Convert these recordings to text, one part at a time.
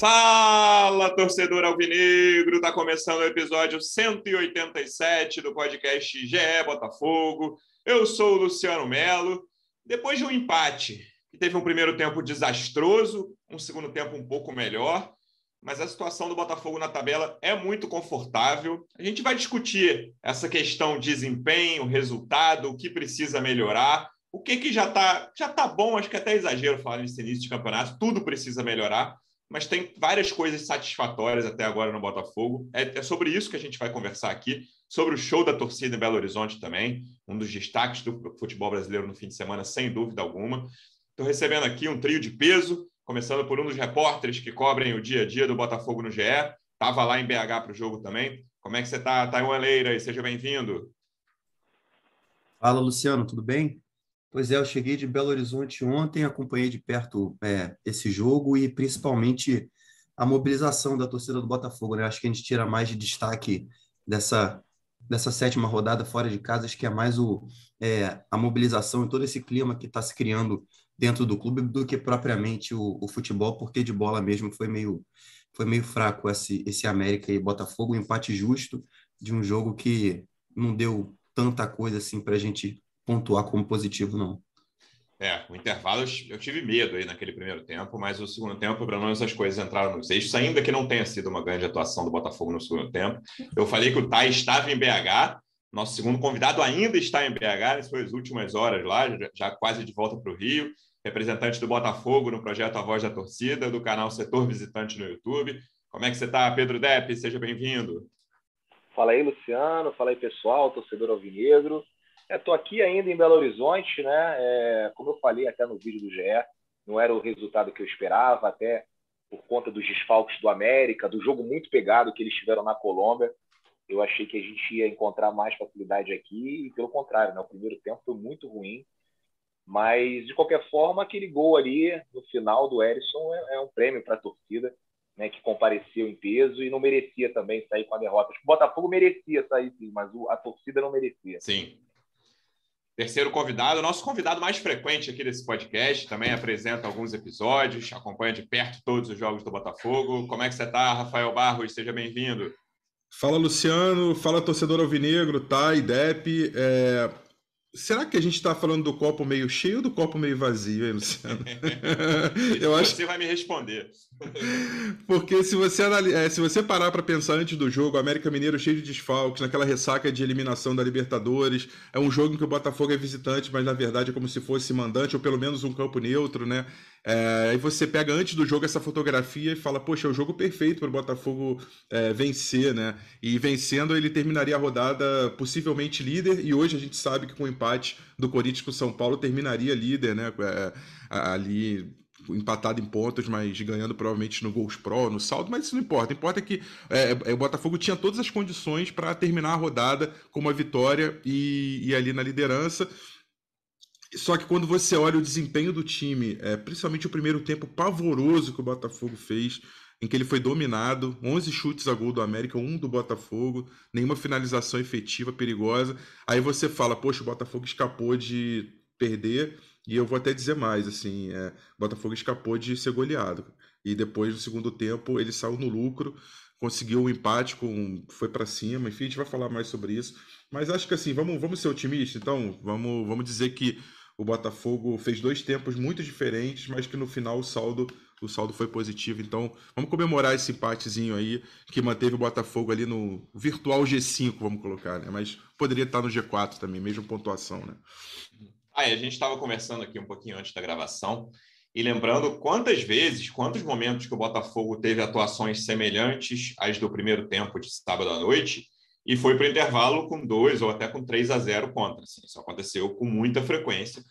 Fala, torcedor alvinegro! Está começando o episódio 187 do podcast GE Botafogo. Eu sou o Luciano Melo. Depois de um empate, que teve um primeiro tempo desastroso, um segundo tempo um pouco melhor, mas a situação do Botafogo na tabela é muito confortável. A gente vai discutir essa questão de desempenho, resultado, o que precisa melhorar, o que, que já está já tá bom, acho que é até exagero falar nesse início de campeonato, tudo precisa melhorar, mas tem várias coisas satisfatórias até agora no Botafogo. É, é sobre isso que a gente vai conversar aqui, sobre o show da torcida em Belo Horizonte também, um dos destaques do futebol brasileiro no fim de semana, sem dúvida alguma. Estou recebendo aqui um trio de peso, começando por um dos repórteres que cobrem o dia a dia do Botafogo no GE. Estava lá em BH para o jogo também. Como é que você está, Taiwan Leira? Seja bem-vindo. Fala, Luciano, tudo bem? Pois é, eu cheguei de Belo Horizonte ontem, acompanhei de perto é, esse jogo e principalmente a mobilização da torcida do Botafogo. Né? Acho que a gente tira mais de destaque dessa, dessa sétima rodada fora de casa, acho que é mais o, é, a mobilização e todo esse clima que está se criando dentro do clube do que propriamente o, o, futebol, porque de bola mesmo foi meio, foi meio fraco esse, esse América e Botafogo, um empate justo de um jogo que não deu tanta coisa assim para a gente pontuar como positivo, não. É, o intervalo eu tive medo aí naquele primeiro tempo, mas o segundo tempo, pelo menos as coisas entraram nos eixos, ainda que não tenha sido uma grande atuação do Botafogo no segundo tempo. Eu falei que o Tai estava em BH, nosso segundo convidado ainda está em BH, nessas foi as últimas horas lá, já quase de volta para o Rio, representante do Botafogo no projeto A Voz da Torcida, do canal Setor Visitante no YouTube. Como é que você está, Pedro Depp? Seja bem-vindo. Fala aí, Luciano. Fala aí, pessoal, torcedor alvinegro. Estou é, aqui ainda em Belo Horizonte, né? É, como eu falei até no vídeo do GE, não era o resultado que eu esperava, até por conta dos desfalques do América, do jogo muito pegado que eles tiveram na Colômbia. Eu achei que a gente ia encontrar mais facilidade aqui e, pelo contrário, né? o primeiro tempo foi muito ruim. Mas, de qualquer forma, aquele gol ali no final do Erisson é, é um prêmio para a torcida, né, que compareceu em peso e não merecia também sair com a derrota. O Botafogo merecia sair, sim, mas a torcida não merecia. Sim, Terceiro convidado, nosso convidado mais frequente aqui desse podcast, também apresenta alguns episódios, acompanha de perto todos os jogos do Botafogo. Como é que você está, Rafael Barros? Seja bem-vindo. Fala, Luciano. Fala, torcedor alvinegro, Thay, Dep. É... Será que a gente está falando do copo meio cheio ou do copo meio vazio, hein, Luciano? Eu acho você vai me responder. Porque se você, é, se você parar para pensar antes do jogo, América Mineiro cheio de desfalques, naquela ressaca de eliminação da Libertadores, é um jogo em que o Botafogo é visitante, mas na verdade é como se fosse mandante, ou pelo menos um campo neutro, né? É, aí você pega antes do jogo essa fotografia e fala, poxa, é o jogo perfeito para o Botafogo é, vencer, né? E vencendo ele terminaria a rodada possivelmente líder, e hoje a gente sabe que com o empate do Corinthians com o São Paulo terminaria líder, né? É, ali empatado em pontos, mas ganhando provavelmente no gols pro, no saldo, mas isso não importa. Importa é que é, é, o Botafogo tinha todas as condições para terminar a rodada com uma vitória e, e ali na liderança. Só que quando você olha o desempenho do time, é, principalmente o primeiro tempo pavoroso que o Botafogo fez, em que ele foi dominado, 11 chutes a gol do América, um do Botafogo, nenhuma finalização efetiva, perigosa. Aí você fala, poxa, o Botafogo escapou de perder, e eu vou até dizer mais, assim, é, o Botafogo escapou de ser goleado. E depois, no segundo tempo, ele saiu no lucro, conseguiu o um empate, com, foi para cima, enfim, a gente vai falar mais sobre isso. Mas acho que assim, vamos, vamos ser otimistas, então, vamos, vamos dizer que o Botafogo fez dois tempos muito diferentes, mas que no final o saldo, o saldo foi positivo. Então, vamos comemorar esse empatezinho aí, que manteve o Botafogo ali no virtual G5, vamos colocar, né? Mas poderia estar no G4 também, mesmo pontuação, né? Ah, a gente estava conversando aqui um pouquinho antes da gravação e lembrando quantas vezes, quantos momentos que o Botafogo teve atuações semelhantes às do primeiro tempo de sábado à noite e foi para o intervalo com 2 ou até com 3 a 0 contra. Assim, isso aconteceu com muita frequência.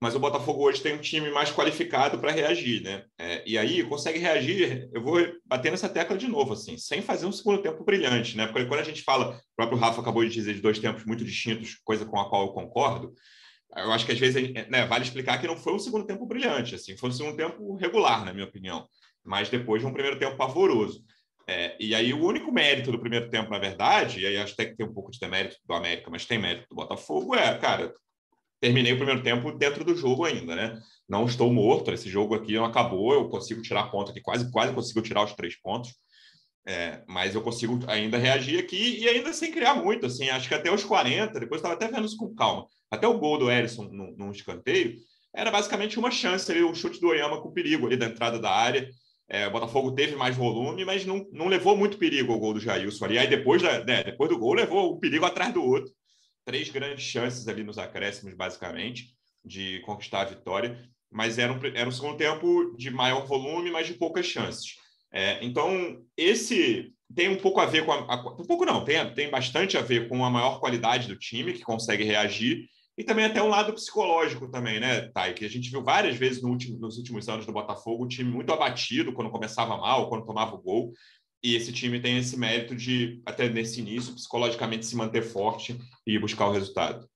Mas o Botafogo hoje tem um time mais qualificado para reagir, né? É, e aí consegue reagir. Eu vou bater nessa tecla de novo, assim, sem fazer um segundo tempo brilhante, né? Porque quando a gente fala, o próprio Rafa acabou de dizer de dois tempos muito distintos, coisa com a qual eu concordo. Eu acho que às vezes né, vale explicar que não foi um segundo tempo brilhante, assim, foi um segundo tempo regular, na minha opinião, mas depois de um primeiro tempo pavoroso. É, e aí o único mérito do primeiro tempo, na verdade, e aí acho até que tem um pouco de demérito do América, mas tem mérito do Botafogo, é, cara, terminei o primeiro tempo dentro do jogo ainda, né? Não estou morto, esse jogo aqui não acabou, eu consigo tirar ponto aqui, quase, quase consigo tirar os três pontos. É, mas eu consigo ainda reagir aqui e ainda sem criar muito, assim, acho que até os 40, depois estava até vendo isso com calma. Até o gol do Erisson num, num escanteio, era basicamente uma chance ali, o um chute do Oyama com perigo ali da entrada da área. É, o Botafogo teve mais volume, mas não, não levou muito perigo o gol do Jailson ali. Aí depois, da, né, depois do gol, levou um perigo atrás do outro. Três grandes chances ali nos acréscimos, basicamente, de conquistar a vitória. Mas era um, era um segundo tempo de maior volume, mas de poucas chances. É, então, esse tem um pouco a ver com a, a, um pouco não, tem, tem bastante a ver com a maior qualidade do time, que consegue reagir, e também até um lado psicológico também, né, Thay? Que a gente viu várias vezes no último, nos últimos anos do Botafogo, o time muito abatido quando começava mal, quando tomava o gol. E esse time tem esse mérito de, até nesse início, psicologicamente se manter forte e buscar o resultado.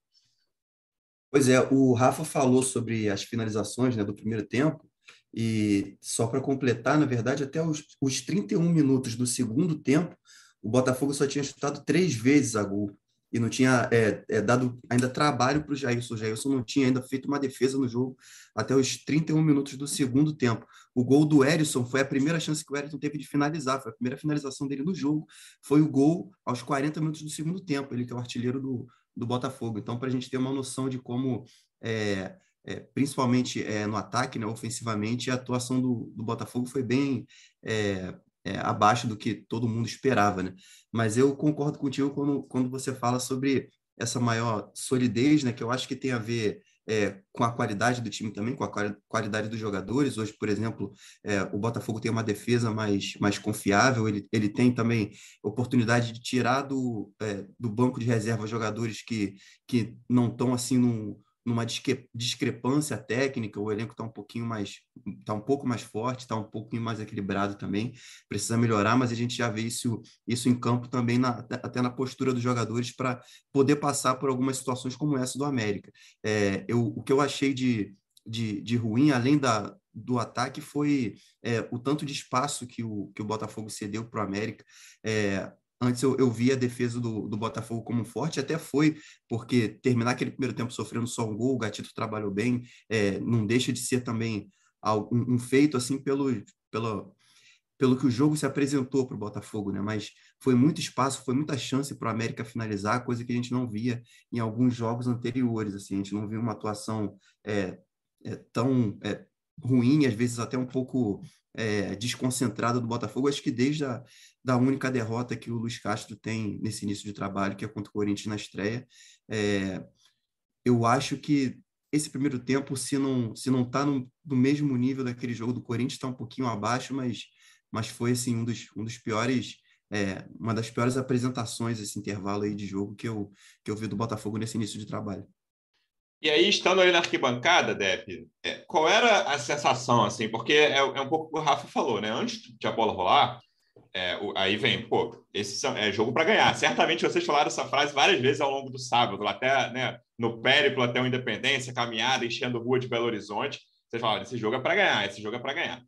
Pois é, o Rafa falou sobre as finalizações né, do primeiro tempo, e só para completar, na verdade, até os, os 31 minutos do segundo tempo, o Botafogo só tinha chutado três vezes a gol e não tinha é, é, dado ainda trabalho para o Jailson. O Jailson não tinha ainda feito uma defesa no jogo até os 31 minutos do segundo tempo. O gol do Erisson foi a primeira chance que o Erisson teve de finalizar, foi a primeira finalização dele no jogo. Foi o gol aos 40 minutos do segundo tempo, ele que é o artilheiro do, do Botafogo. Então, para a gente ter uma noção de como é, é, principalmente é, no ataque, né, ofensivamente, a atuação do, do Botafogo foi bem é, é, abaixo do que todo mundo esperava. Né? Mas eu concordo contigo quando, quando você fala sobre essa maior solidez, né, que eu acho que tem a ver é, com a qualidade do time também, com a qualidade dos jogadores. Hoje, por exemplo, é, o Botafogo tem uma defesa mais, mais confiável, ele, ele tem também oportunidade de tirar do, é, do banco de reserva jogadores que, que não estão assim num, numa discrepância técnica, o elenco está um pouquinho mais, está um pouco mais forte, está um pouquinho mais equilibrado também, precisa melhorar, mas a gente já vê isso, isso em campo também, na, até na postura dos jogadores, para poder passar por algumas situações como essa do América. É, eu, o que eu achei de, de, de ruim, além da, do ataque, foi é, o tanto de espaço que o, que o Botafogo cedeu para o América. É, Antes eu, eu via a defesa do, do Botafogo como forte, até foi, porque terminar aquele primeiro tempo sofrendo só um gol, o Gatito trabalhou bem, é, não deixa de ser também um, um feito assim pelo, pelo, pelo que o jogo se apresentou para o Botafogo, né? Mas foi muito espaço, foi muita chance para o América finalizar, coisa que a gente não via em alguns jogos anteriores. Assim, a gente não viu uma atuação é, é, tão é, ruim, às vezes até um pouco é, desconcentrada do Botafogo. Acho que desde a da única derrota que o Luiz Castro tem nesse início de trabalho, que é contra o Corinthians na estreia, é, eu acho que esse primeiro tempo, se não se não está no, no, mesmo nível daquele jogo do Corinthians, está um pouquinho abaixo, mas mas foi assim um dos, um dos piores é, uma das piores apresentações esse intervalo aí de jogo que eu que eu vi do Botafogo nesse início de trabalho. E aí, estando ali na arquibancada, Depp, é, qual era a sensação, assim? Porque é, é, um pouco o que o Rafa falou, né? Antes de a bola rolar, é, o, aí vem, pô, esse é jogo para ganhar. Certamente vocês falaram essa frase várias vezes ao longo do sábado, até né, no périplo até o Independência, caminhada, enchendo rua de Belo Horizonte. Vocês falaram, esse jogo é para ganhar, esse jogo é para ganhar.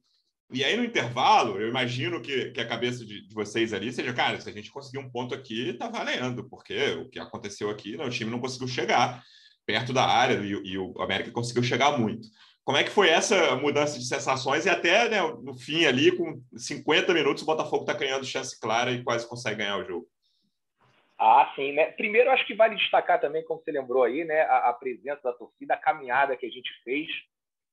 E aí, no intervalo, eu imagino que, que a cabeça de, de, vocês ali seja, cara, se a gente conseguir um ponto aqui, tá valendo, porque o que aconteceu aqui, né, o time não conseguiu chegar perto da área e, e o América conseguiu chegar muito. Como é que foi essa mudança de sensações e até né, no fim ali, com 50 minutos, o Botafogo está ganhando chance clara e quase consegue ganhar o jogo? Ah, sim, né? Primeiro, acho que vale destacar também, como você lembrou aí, né, a, a presença da torcida, a caminhada que a gente fez,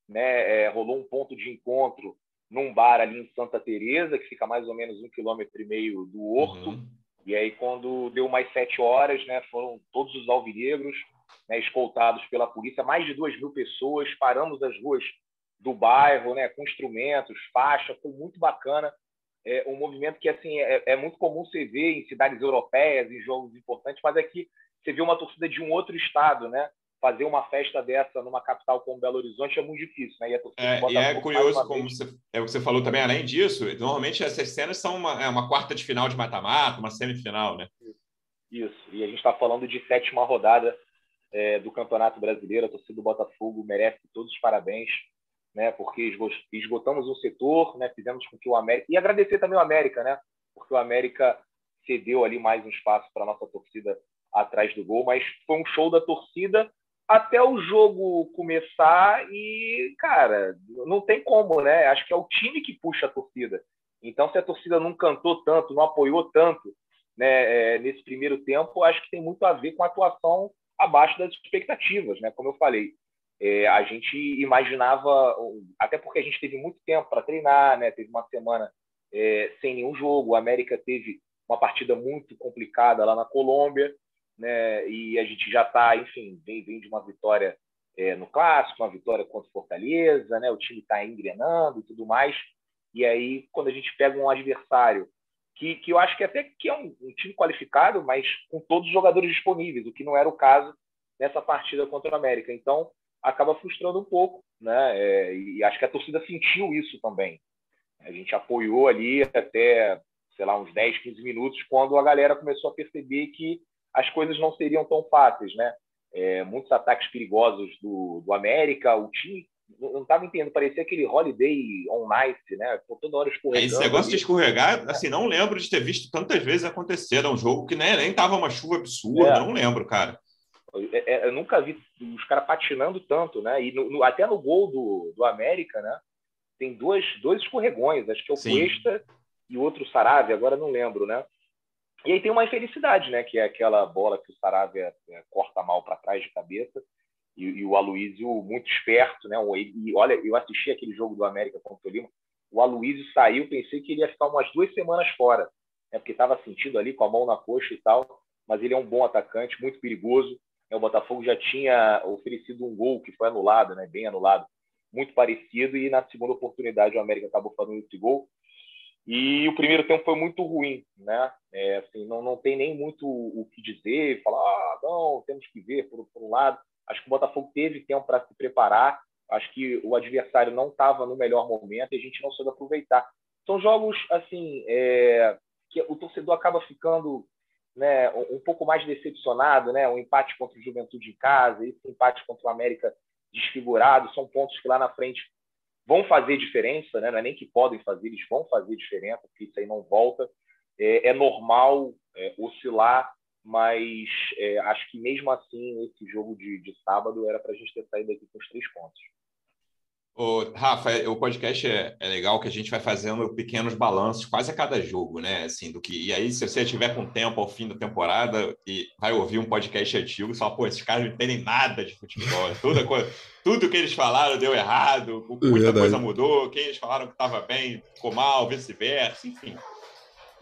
né? É, rolou um ponto de encontro num bar ali em Santa Teresa, que fica mais ou menos um quilômetro e meio do Horto. Uhum. E aí, quando deu mais sete horas, né, foram todos os alvinegros né, escoltados pela polícia, mais de duas mil pessoas, paramos as ruas do bairro, né, com instrumentos, faixa, foi muito bacana. É um movimento que assim é, é, muito comum você ver em cidades europeias, em jogos importantes, mas aqui você vê uma torcida de um outro estado, né? Fazer uma festa dessa numa capital como Belo Horizonte é muito difícil, né? E, é, e é curioso, como você, é o que você falou também, além disso, normalmente essas cenas são uma, é uma quarta de final de mata-mata, uma semifinal, né? Isso, e a gente está falando de sétima rodada é, do Campeonato Brasileiro. A torcida do Botafogo merece todos os parabéns, né? Porque esgotamos um setor, né? Fizemos com que o América e agradecer também o América, né? Porque o América cedeu ali mais um espaço para nossa torcida atrás do gol, mas foi um show da torcida até o jogo começar e, cara, não tem como, né? Acho que é o time que puxa a torcida. Então, se a torcida não cantou tanto, não apoiou tanto né, é, nesse primeiro tempo, acho que tem muito a ver com a atuação abaixo das expectativas, né? Como eu falei, é, a gente imaginava, até porque a gente teve muito tempo para treinar, né? Teve uma semana é, sem nenhum jogo. O América teve uma partida muito complicada lá na Colômbia né? E a gente já está, enfim, vem, vem de uma vitória é, no clássico, uma vitória contra o Fortaleza, né? O time está engrenando e tudo mais. E aí, quando a gente pega um adversário que, que eu acho que até que é um, um time qualificado, mas com todos os jogadores disponíveis, o que não era o caso nessa partida contra o América. Então, acaba frustrando um pouco, né? É, e acho que a torcida sentiu isso também. A gente apoiou ali até, sei lá, uns 10, 15 minutos, quando a galera começou a perceber que as coisas não seriam tão fáceis, né? É, muitos ataques perigosos do, do América, o time não estava entendendo, parecia aquele Holiday on Nice, né? Por toda hora escorregando. Esse negócio de escorregar, assim, não lembro de ter visto tantas vezes acontecer. Era um jogo que nem, nem tava uma chuva absurda, é. não lembro, cara. É, é, eu nunca vi os caras patinando tanto, né? E no, no, até no gol do, do América, né? Tem dois, dois escorregões, acho que é o Sim. Cuesta e o outro Sarave, agora não lembro, né? E aí tem uma infelicidade, né? Que é aquela bola que o Saravia é, corta mal para trás de cabeça. E, e, o Aloísio, muito esperto, né? E olha, eu assisti aquele jogo do América contra o Lima. O Aloísio saiu, pensei que ele ia ficar umas duas semanas fora, né? Porque estava sentindo ali com a mão na coxa e tal. Mas ele é um bom atacante, muito perigoso. É, o Botafogo já tinha oferecido um gol que foi anulado, né? Bem anulado, muito parecido. E na segunda oportunidade o América acabou fazendo esse gol. E o primeiro tempo foi muito ruim, né? É, assim, não, não tem nem muito o que dizer, falar, ah, não, temos que ver por, por um lado. Acho que o Botafogo teve tempo para se preparar. Acho que o adversário não estava no melhor momento e a gente não soube aproveitar. São jogos, assim, é, que o torcedor acaba ficando né, um, pouco mais decepcionado, né? Um empate contra o Juventude em casa, esse empate contra o América desfigurado, são pontos que lá na frente vão fazer diferença, né? não é nem que podem fazer, eles vão fazer diferença, porque isso aí não volta. É, é normal é, oscilar, mas é, acho que mesmo assim, esse jogo de, de sábado era para a gente ter saído aqui com os três pontos. Ô, Rafa, é, o podcast é, é, legal que a gente vai fazendo pequenos balanços quase a cada jogo, né? Assim, do que e aí se você tiver com tempo ao fim da temporada e vai ouvir um podcast antigo, só pô, esses caras não entendem nada de futebol, toda coisa, tudo que eles falaram deu errado, muita Verdade. coisa mudou, quem eles falaram que estava bem ficou mal, vice-versa, enfim.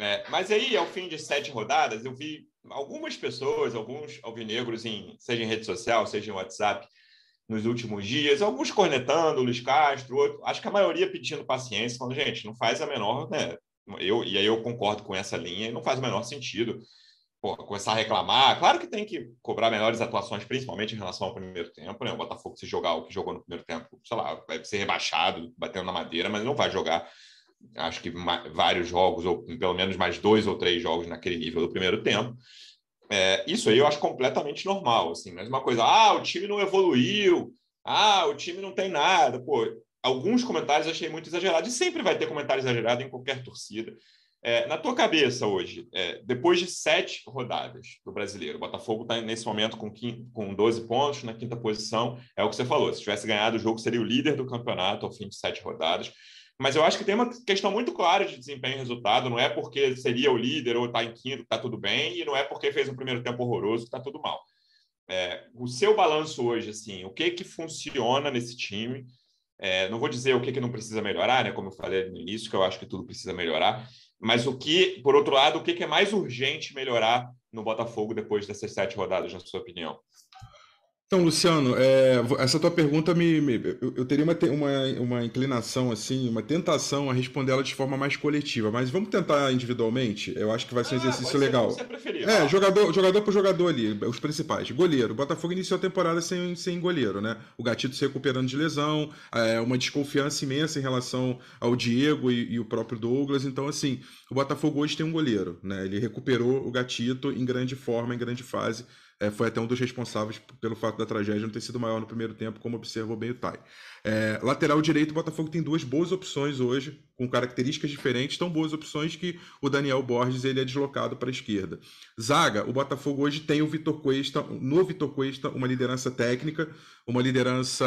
É, mas aí, ao fim de sete rodadas, eu vi algumas pessoas, alguns alvinegros, em, seja em rede social, seja em WhatsApp, nos últimos dias, alguns cornetando, Luiz Castro, outro, acho que a maioria pedindo paciência, falando, gente, não faz a menor, né? Eu, e aí eu concordo com essa linha, não faz o menor sentido pô, começar a reclamar. Claro que tem que cobrar melhores atuações, principalmente em relação ao primeiro tempo, né? O Botafogo, se jogar o que jogou no primeiro tempo, sei lá, vai ser rebaixado, batendo na madeira, mas não vai jogar, acho que vários jogos, ou pelo menos mais dois ou três jogos naquele nível do primeiro tempo. É, isso aí eu acho completamente normal, assim, mas uma coisa, ah, o time não evoluiu, ah, o time não tem nada, pô, alguns comentários eu achei muito exagerados, e sempre vai ter comentário exagerado em qualquer torcida. É, na tua cabeça hoje, é, depois de sete rodadas do brasileiro, o Botafogo está nesse momento com, com 12 pontos na quinta posição, é o que você falou, se tivesse ganhado o jogo seria o líder do campeonato ao fim de sete rodadas. Mas eu acho que tem uma questão muito clara de desempenho e resultado. Não é porque seria o líder ou está em quinto que está tudo bem, e não é porque fez um primeiro tempo horroroso que está tudo mal. É, o seu balanço hoje, assim, o que que funciona nesse time? É, não vou dizer o que, que não precisa melhorar, né? Como eu falei no início, que eu acho que tudo precisa melhorar. Mas o que, por outro lado, o que, que é mais urgente melhorar no Botafogo depois dessas sete rodadas, na sua opinião? Então, Luciano, é, essa tua pergunta me, me eu, eu, teria uma, uma, uma inclinação assim, uma tentação a responder ela de forma mais coletiva, mas vamos tentar individualmente. Eu acho que vai ser um ah, exercício legal. Ser preferir, é, jogador, jogador por jogador ali, os principais. Goleiro. O Botafogo iniciou a temporada sem, sem goleiro, né? O Gatito se recuperando de lesão, é, uma desconfiança imensa em relação ao Diego e, e o próprio Douglas. Então, assim, o Botafogo hoje tem um goleiro, né? Ele recuperou o Gatito em grande forma, em grande fase é, foi até um dos responsáveis pelo fato da tragédia não ter sido maior no primeiro tempo, como observou bem o Tai. É, lateral direito, o Botafogo tem duas boas opções hoje, com características diferentes, tão boas opções que o Daniel Borges ele é deslocado para a esquerda. Zaga, o Botafogo hoje tem o Vitor Cuesta, no Vitor Cuesta, uma liderança técnica, uma liderança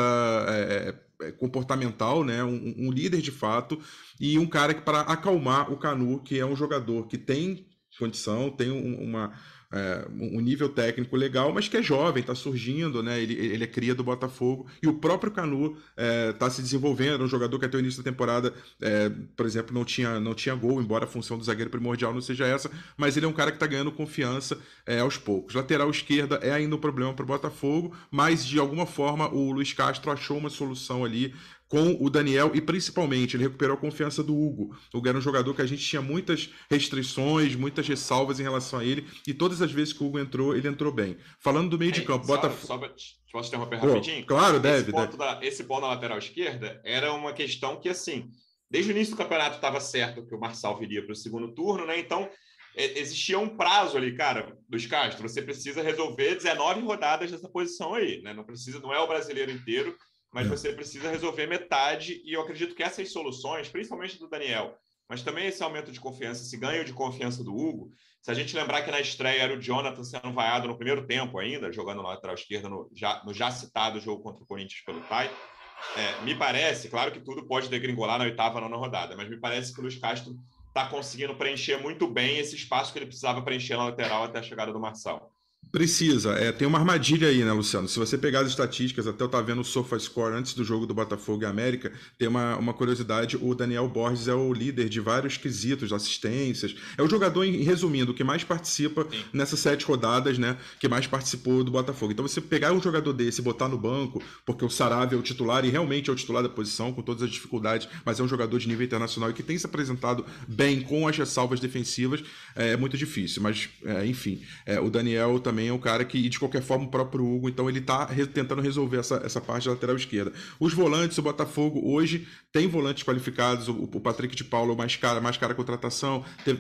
é, é, é comportamental, né? Um, um, líder de fato, e um cara para acalmar o Canu, que é um jogador que tem condição, tem um, uma é, um nível técnico legal, mas que é jovem, está surgindo, né? Ele, ele é cria do Botafogo e o próprio Canu está é, se desenvolvendo. Um jogador que até o início da temporada, é, por exemplo, não tinha, não tinha gol, embora a função do zagueiro primordial não seja essa, mas ele é um cara que está ganhando confiança é, aos poucos. Lateral esquerda é ainda um problema para o Botafogo, mas de alguma forma o Luiz Castro achou uma solução ali com o Daniel e principalmente ele recuperou a confiança do Hugo. O Hugo era um jogador que a gente tinha muitas restrições, muitas ressalvas em relação a ele e todas as vezes que o Hugo entrou, ele entrou bem. Falando do meio de campo, só, bota. Só, posso interromper rapidinho? claro, esse deve. Ponto deve. Da, esse ponto na lateral esquerda era uma questão que, assim, desde o início do campeonato estava certo que o Marçal viria para o segundo turno, né? Então existia um prazo ali, cara, dos Castro. Você precisa resolver 19 rodadas dessa posição aí, né? Não precisa, não é o brasileiro inteiro mas é. você precisa resolver metade, e eu acredito que essas soluções, principalmente do Daniel, mas também esse aumento de confiança, esse ganho de confiança do Hugo, se a gente lembrar que na estreia era o Jonathan sendo vaiado no primeiro tempo ainda, jogando na lateral esquerda, no já, no já citado jogo contra o Corinthians pelo Tai, é, me parece, claro que tudo pode degringolar na oitava, nona rodada, mas me parece que o Luiz Castro está conseguindo preencher muito bem esse espaço que ele precisava preencher na lateral até a chegada do Marçal. Precisa. É, tem uma armadilha aí, né, Luciano? Se você pegar as estatísticas, até eu estava vendo o SofaScore antes do jogo do Botafogo e América, tem uma, uma curiosidade: o Daniel Borges é o líder de vários quesitos, assistências. É o jogador, resumindo, que mais participa Sim. nessas sete rodadas, né? Que mais participou do Botafogo. Então, você pegar um jogador desse e botar no banco, porque o Saravia é o titular e realmente é o titular da posição, com todas as dificuldades, mas é um jogador de nível internacional e que tem se apresentado bem com as ressalvas defensivas, é, é muito difícil. Mas, é, enfim, é, o Daniel também também é um cara que, de qualquer forma, o próprio Hugo, então ele está re tentando resolver essa, essa parte da lateral esquerda. Os volantes, o Botafogo hoje tem volantes qualificados, o, o Patrick de Paulo mais cara, mais cara contratação, tem,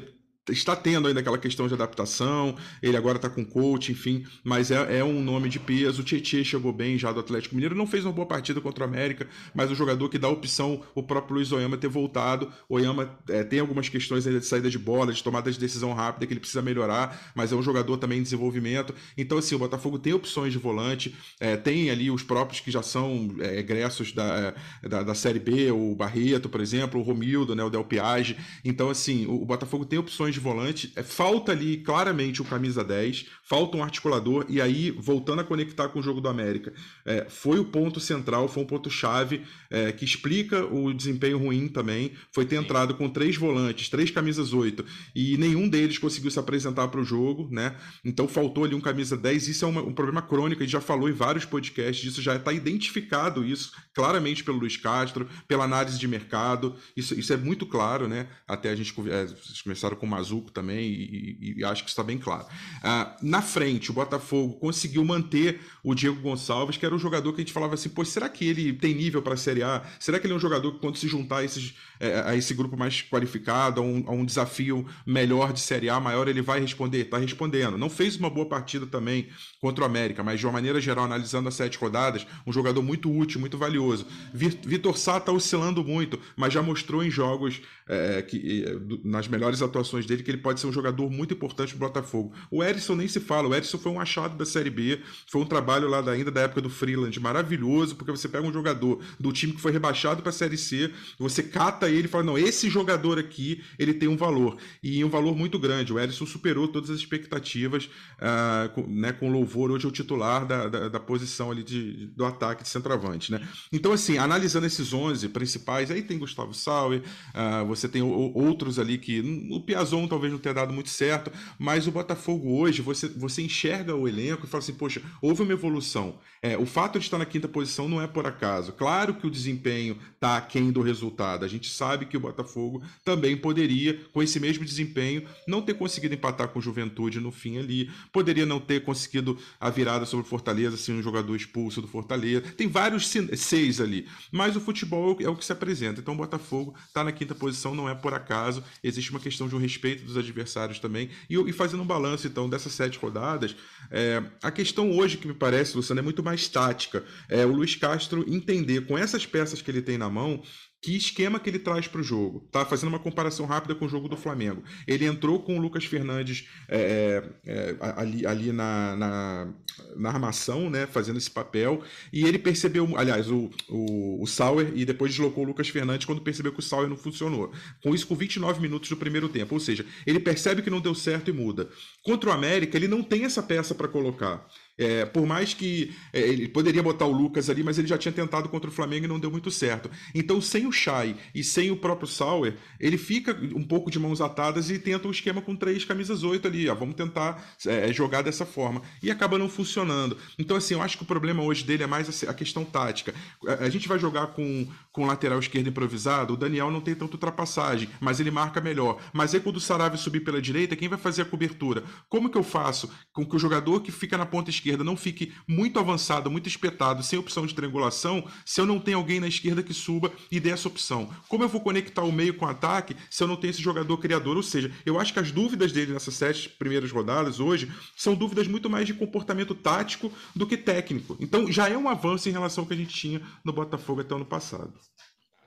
está tendo ainda aquela questão de adaptação, ele agora está com coach, enfim, mas é, é um nome de peso. O Tietchan chegou bem já do Atlético Mineiro, não fez uma boa partida contra o América, mas o jogador que dá opção, o próprio Luiz Oyama ter voltado. Oyama é, tem algumas questões ainda de saída de bola, de tomada de decisão rápida que ele precisa melhorar, mas é um jogador também em desenvolvimento. Então, assim, o Botafogo tem opções de volante, é, tem ali os próprios que já são é, egressos da, da, da, Série B, o Barreto, por exemplo, o Romildo, né, o Del Piage. Então, assim, o, o Botafogo tem opções de volante. É, falta ali claramente o camisa 10, falta um articulador, e aí, voltando a conectar com o jogo do América, é, foi o ponto central, foi um ponto-chave é, que explica o desempenho ruim também. Foi ter entrado com três volantes, três camisas 8, e nenhum deles conseguiu se apresentar para o jogo, né? Então faltou ali um camisa 10. Isso é uma, um problema crônico, a gente já falou em vários podcasts disso, já está identificado isso claramente pelo Luiz Castro, pela análise de mercado. Isso, isso é muito claro, né? Até a gente é, começaram com o Mazuco também, e, e, acho que está bem claro. Ah, na frente, o Botafogo conseguiu manter o Diego Gonçalves, que era um jogador que a gente falava assim: pô, será que ele tem nível para a Série A? Será que ele é um jogador que, quando se juntar a, esses, é, a esse grupo mais qualificado, a um, a um, desafio melhor de Série A, maior, ele vai responder? Está respondendo. Não fez uma boa partida também contra o América, mas de uma maneira geral, analisando as sete rodadas, um jogador muito útil, muito valioso. Vitor Sá está oscilando muito, mas já mostrou em jogos é, que, nas melhores atuações dele que ele pode ser um jogador muito importante para o Botafogo. O Erisson nem se fala, o Erisson foi um achado da Série B, foi um trabalho lá da, ainda da época do Freeland maravilhoso, porque você pega um jogador do time que foi rebaixado para a Série C, você cata ele e fala: não, esse jogador aqui ele tem um valor, e um valor muito grande. O Erisson superou todas as expectativas uh, com, né, com louvor, hoje é o titular da, da, da posição ali de, do ataque de centroavante. Né? Então, assim, analisando esses 11 principais, aí tem Gustavo Sauer, uh, você tem o, outros ali que. O Piazon talvez não tenha dado muito certo, mas o Botafogo hoje, você, você enxerga o elenco e fala assim, poxa, houve uma evolução. É, o fato de estar na quinta posição não é por acaso. Claro que o desempenho está aquém do resultado. A gente sabe que o Botafogo também poderia, com esse mesmo desempenho, não ter conseguido empatar com o Juventude no fim ali. Poderia não ter conseguido a virada sobre o Fortaleza, assim, um jogador expulso do Fortaleza. Tem vários seis ali. Mas o futebol é o que se apresenta. Então o Botafogo está na quinta posição, não é por acaso. Existe uma questão de um respeito dos adversários também. E, e fazendo um balanço, então, dessas sete rodadas, é, a questão hoje que me parece, Luciano, é muito mais tática. É o Luiz Castro entender com essas peças que ele tem na mão que esquema que ele traz para o jogo. Tá fazendo uma comparação rápida com o jogo do Flamengo. Ele entrou com o Lucas Fernandes é, é, é, ali, ali na, na, na, armação, né, fazendo esse papel, e ele percebeu, aliás, o, o, o Sauer, e depois deslocou o Lucas Fernandes quando percebeu que o Sauer não funcionou. Com isso, com 29 minutos do primeiro tempo. Ou seja, ele percebe que não deu certo e muda. Contra o América, ele não tem essa peça para colocar. É, por mais que é, ele poderia botar o Lucas ali, mas ele já tinha tentado contra o Flamengo e não deu muito certo. Então, sem o Chay e sem o próprio Sauer, ele fica um pouco de mãos atadas e tenta um esquema com três camisas oito ali. Ó, vamos tentar é, jogar dessa forma. E acaba não funcionando. Então, assim, eu acho que o problema hoje dele é mais a questão tática. A, a gente vai jogar com, com lateral esquerdo improvisado, o Daniel não tem tanta ultrapassagem, mas ele marca melhor. Mas aí quando o Sarave subir pela direita, quem vai fazer a cobertura? Como que eu faço com que o jogador que fica na ponta esquerda esquerda não fique muito avançado, muito espetado, sem opção de triangulação, se eu não tenho alguém na esquerda que suba e dê essa opção? Como eu vou conectar o meio com o ataque se eu não tenho esse jogador criador? Ou seja, eu acho que as dúvidas dele nessas sete primeiras rodadas hoje são dúvidas muito mais de comportamento tático do que técnico. Então já é um avanço em relação ao que a gente tinha no Botafogo até ano passado.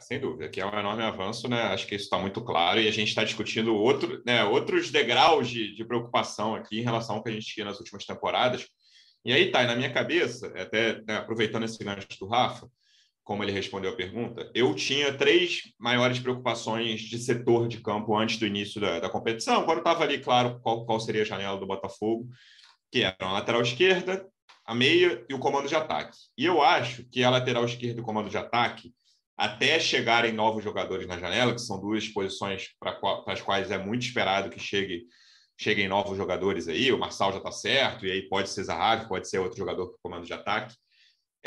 Sem dúvida, que é um enorme avanço, né? Acho que isso está muito claro e a gente está discutindo outro, né, outros degraus de, de preocupação aqui em relação ao que a gente tinha nas últimas temporadas. E aí, tá, na minha cabeça, até né, aproveitando esse gancho do Rafa, como ele respondeu a pergunta, eu tinha três maiores preocupações de setor de campo antes do início da, da competição, quando estava ali claro qual, qual seria a janela do Botafogo, que eram a lateral esquerda, a meia e o comando de ataque. E eu acho que a lateral esquerda e o comando de ataque, até chegarem novos jogadores na janela, que são duas posições para as quais é muito esperado que chegue cheguem novos jogadores aí, o Marçal já está certo, e aí pode ser Zahavi, pode ser outro jogador para comando de ataque,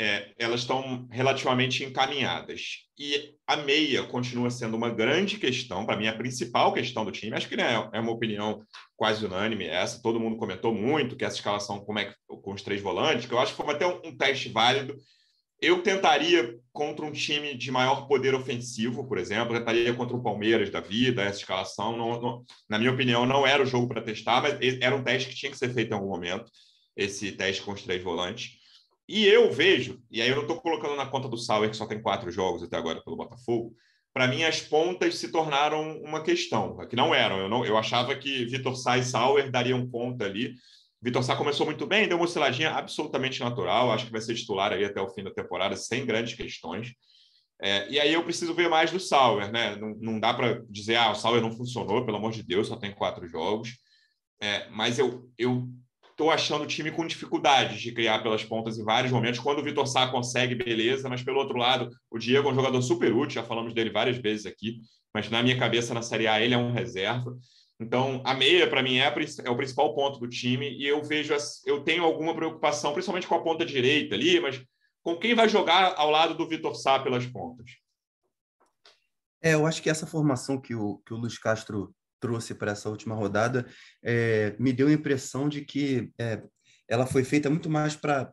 é, elas estão relativamente encaminhadas. E a meia continua sendo uma grande questão, para mim, a principal questão do time. Acho que né, é uma opinião quase unânime essa, todo mundo comentou muito que essa escalação como é, com os três volantes, que eu acho que foi até um, um teste válido, eu tentaria contra um time de maior poder ofensivo, por exemplo, tentaria contra o Palmeiras da vida, essa escalação, não, não, na minha opinião, não era o jogo para testar, mas era um teste que tinha que ser feito em algum momento, esse teste com os três volantes. E eu vejo, e aí eu não estou colocando na conta do Sauer, que só tem quatro jogos até agora pelo Botafogo, para mim as pontas se tornaram uma questão, que não eram. Eu, não, eu achava que Vitor Sá e Sauer dariam conta ali, Vitor Sá começou muito bem, deu uma osciladinha absolutamente natural. Acho que vai ser titular aí até o fim da temporada, sem grandes questões. É, e aí eu preciso ver mais do Sauer, né? Não, não dá para dizer, ah, o Sauer não funcionou, pelo amor de Deus, só tem quatro jogos. É, mas eu eu estou achando o time com dificuldades de criar pelas pontas em vários momentos. Quando o Vitor Sá consegue, beleza, mas pelo outro lado, o Diego é um jogador super útil, já falamos dele várias vezes aqui, mas na minha cabeça, na Série A, ele é um reserva. Então, a meia, para mim, é, é, o principal ponto do time e eu vejo, eu tenho alguma preocupação, principalmente com a ponta direita ali, mas com quem vai jogar ao lado do Vitor Sá pelas pontas? É, eu acho que essa formação que o, que o Luiz Castro trouxe para essa última rodada é, me deu a impressão de que é, ela foi feita muito mais para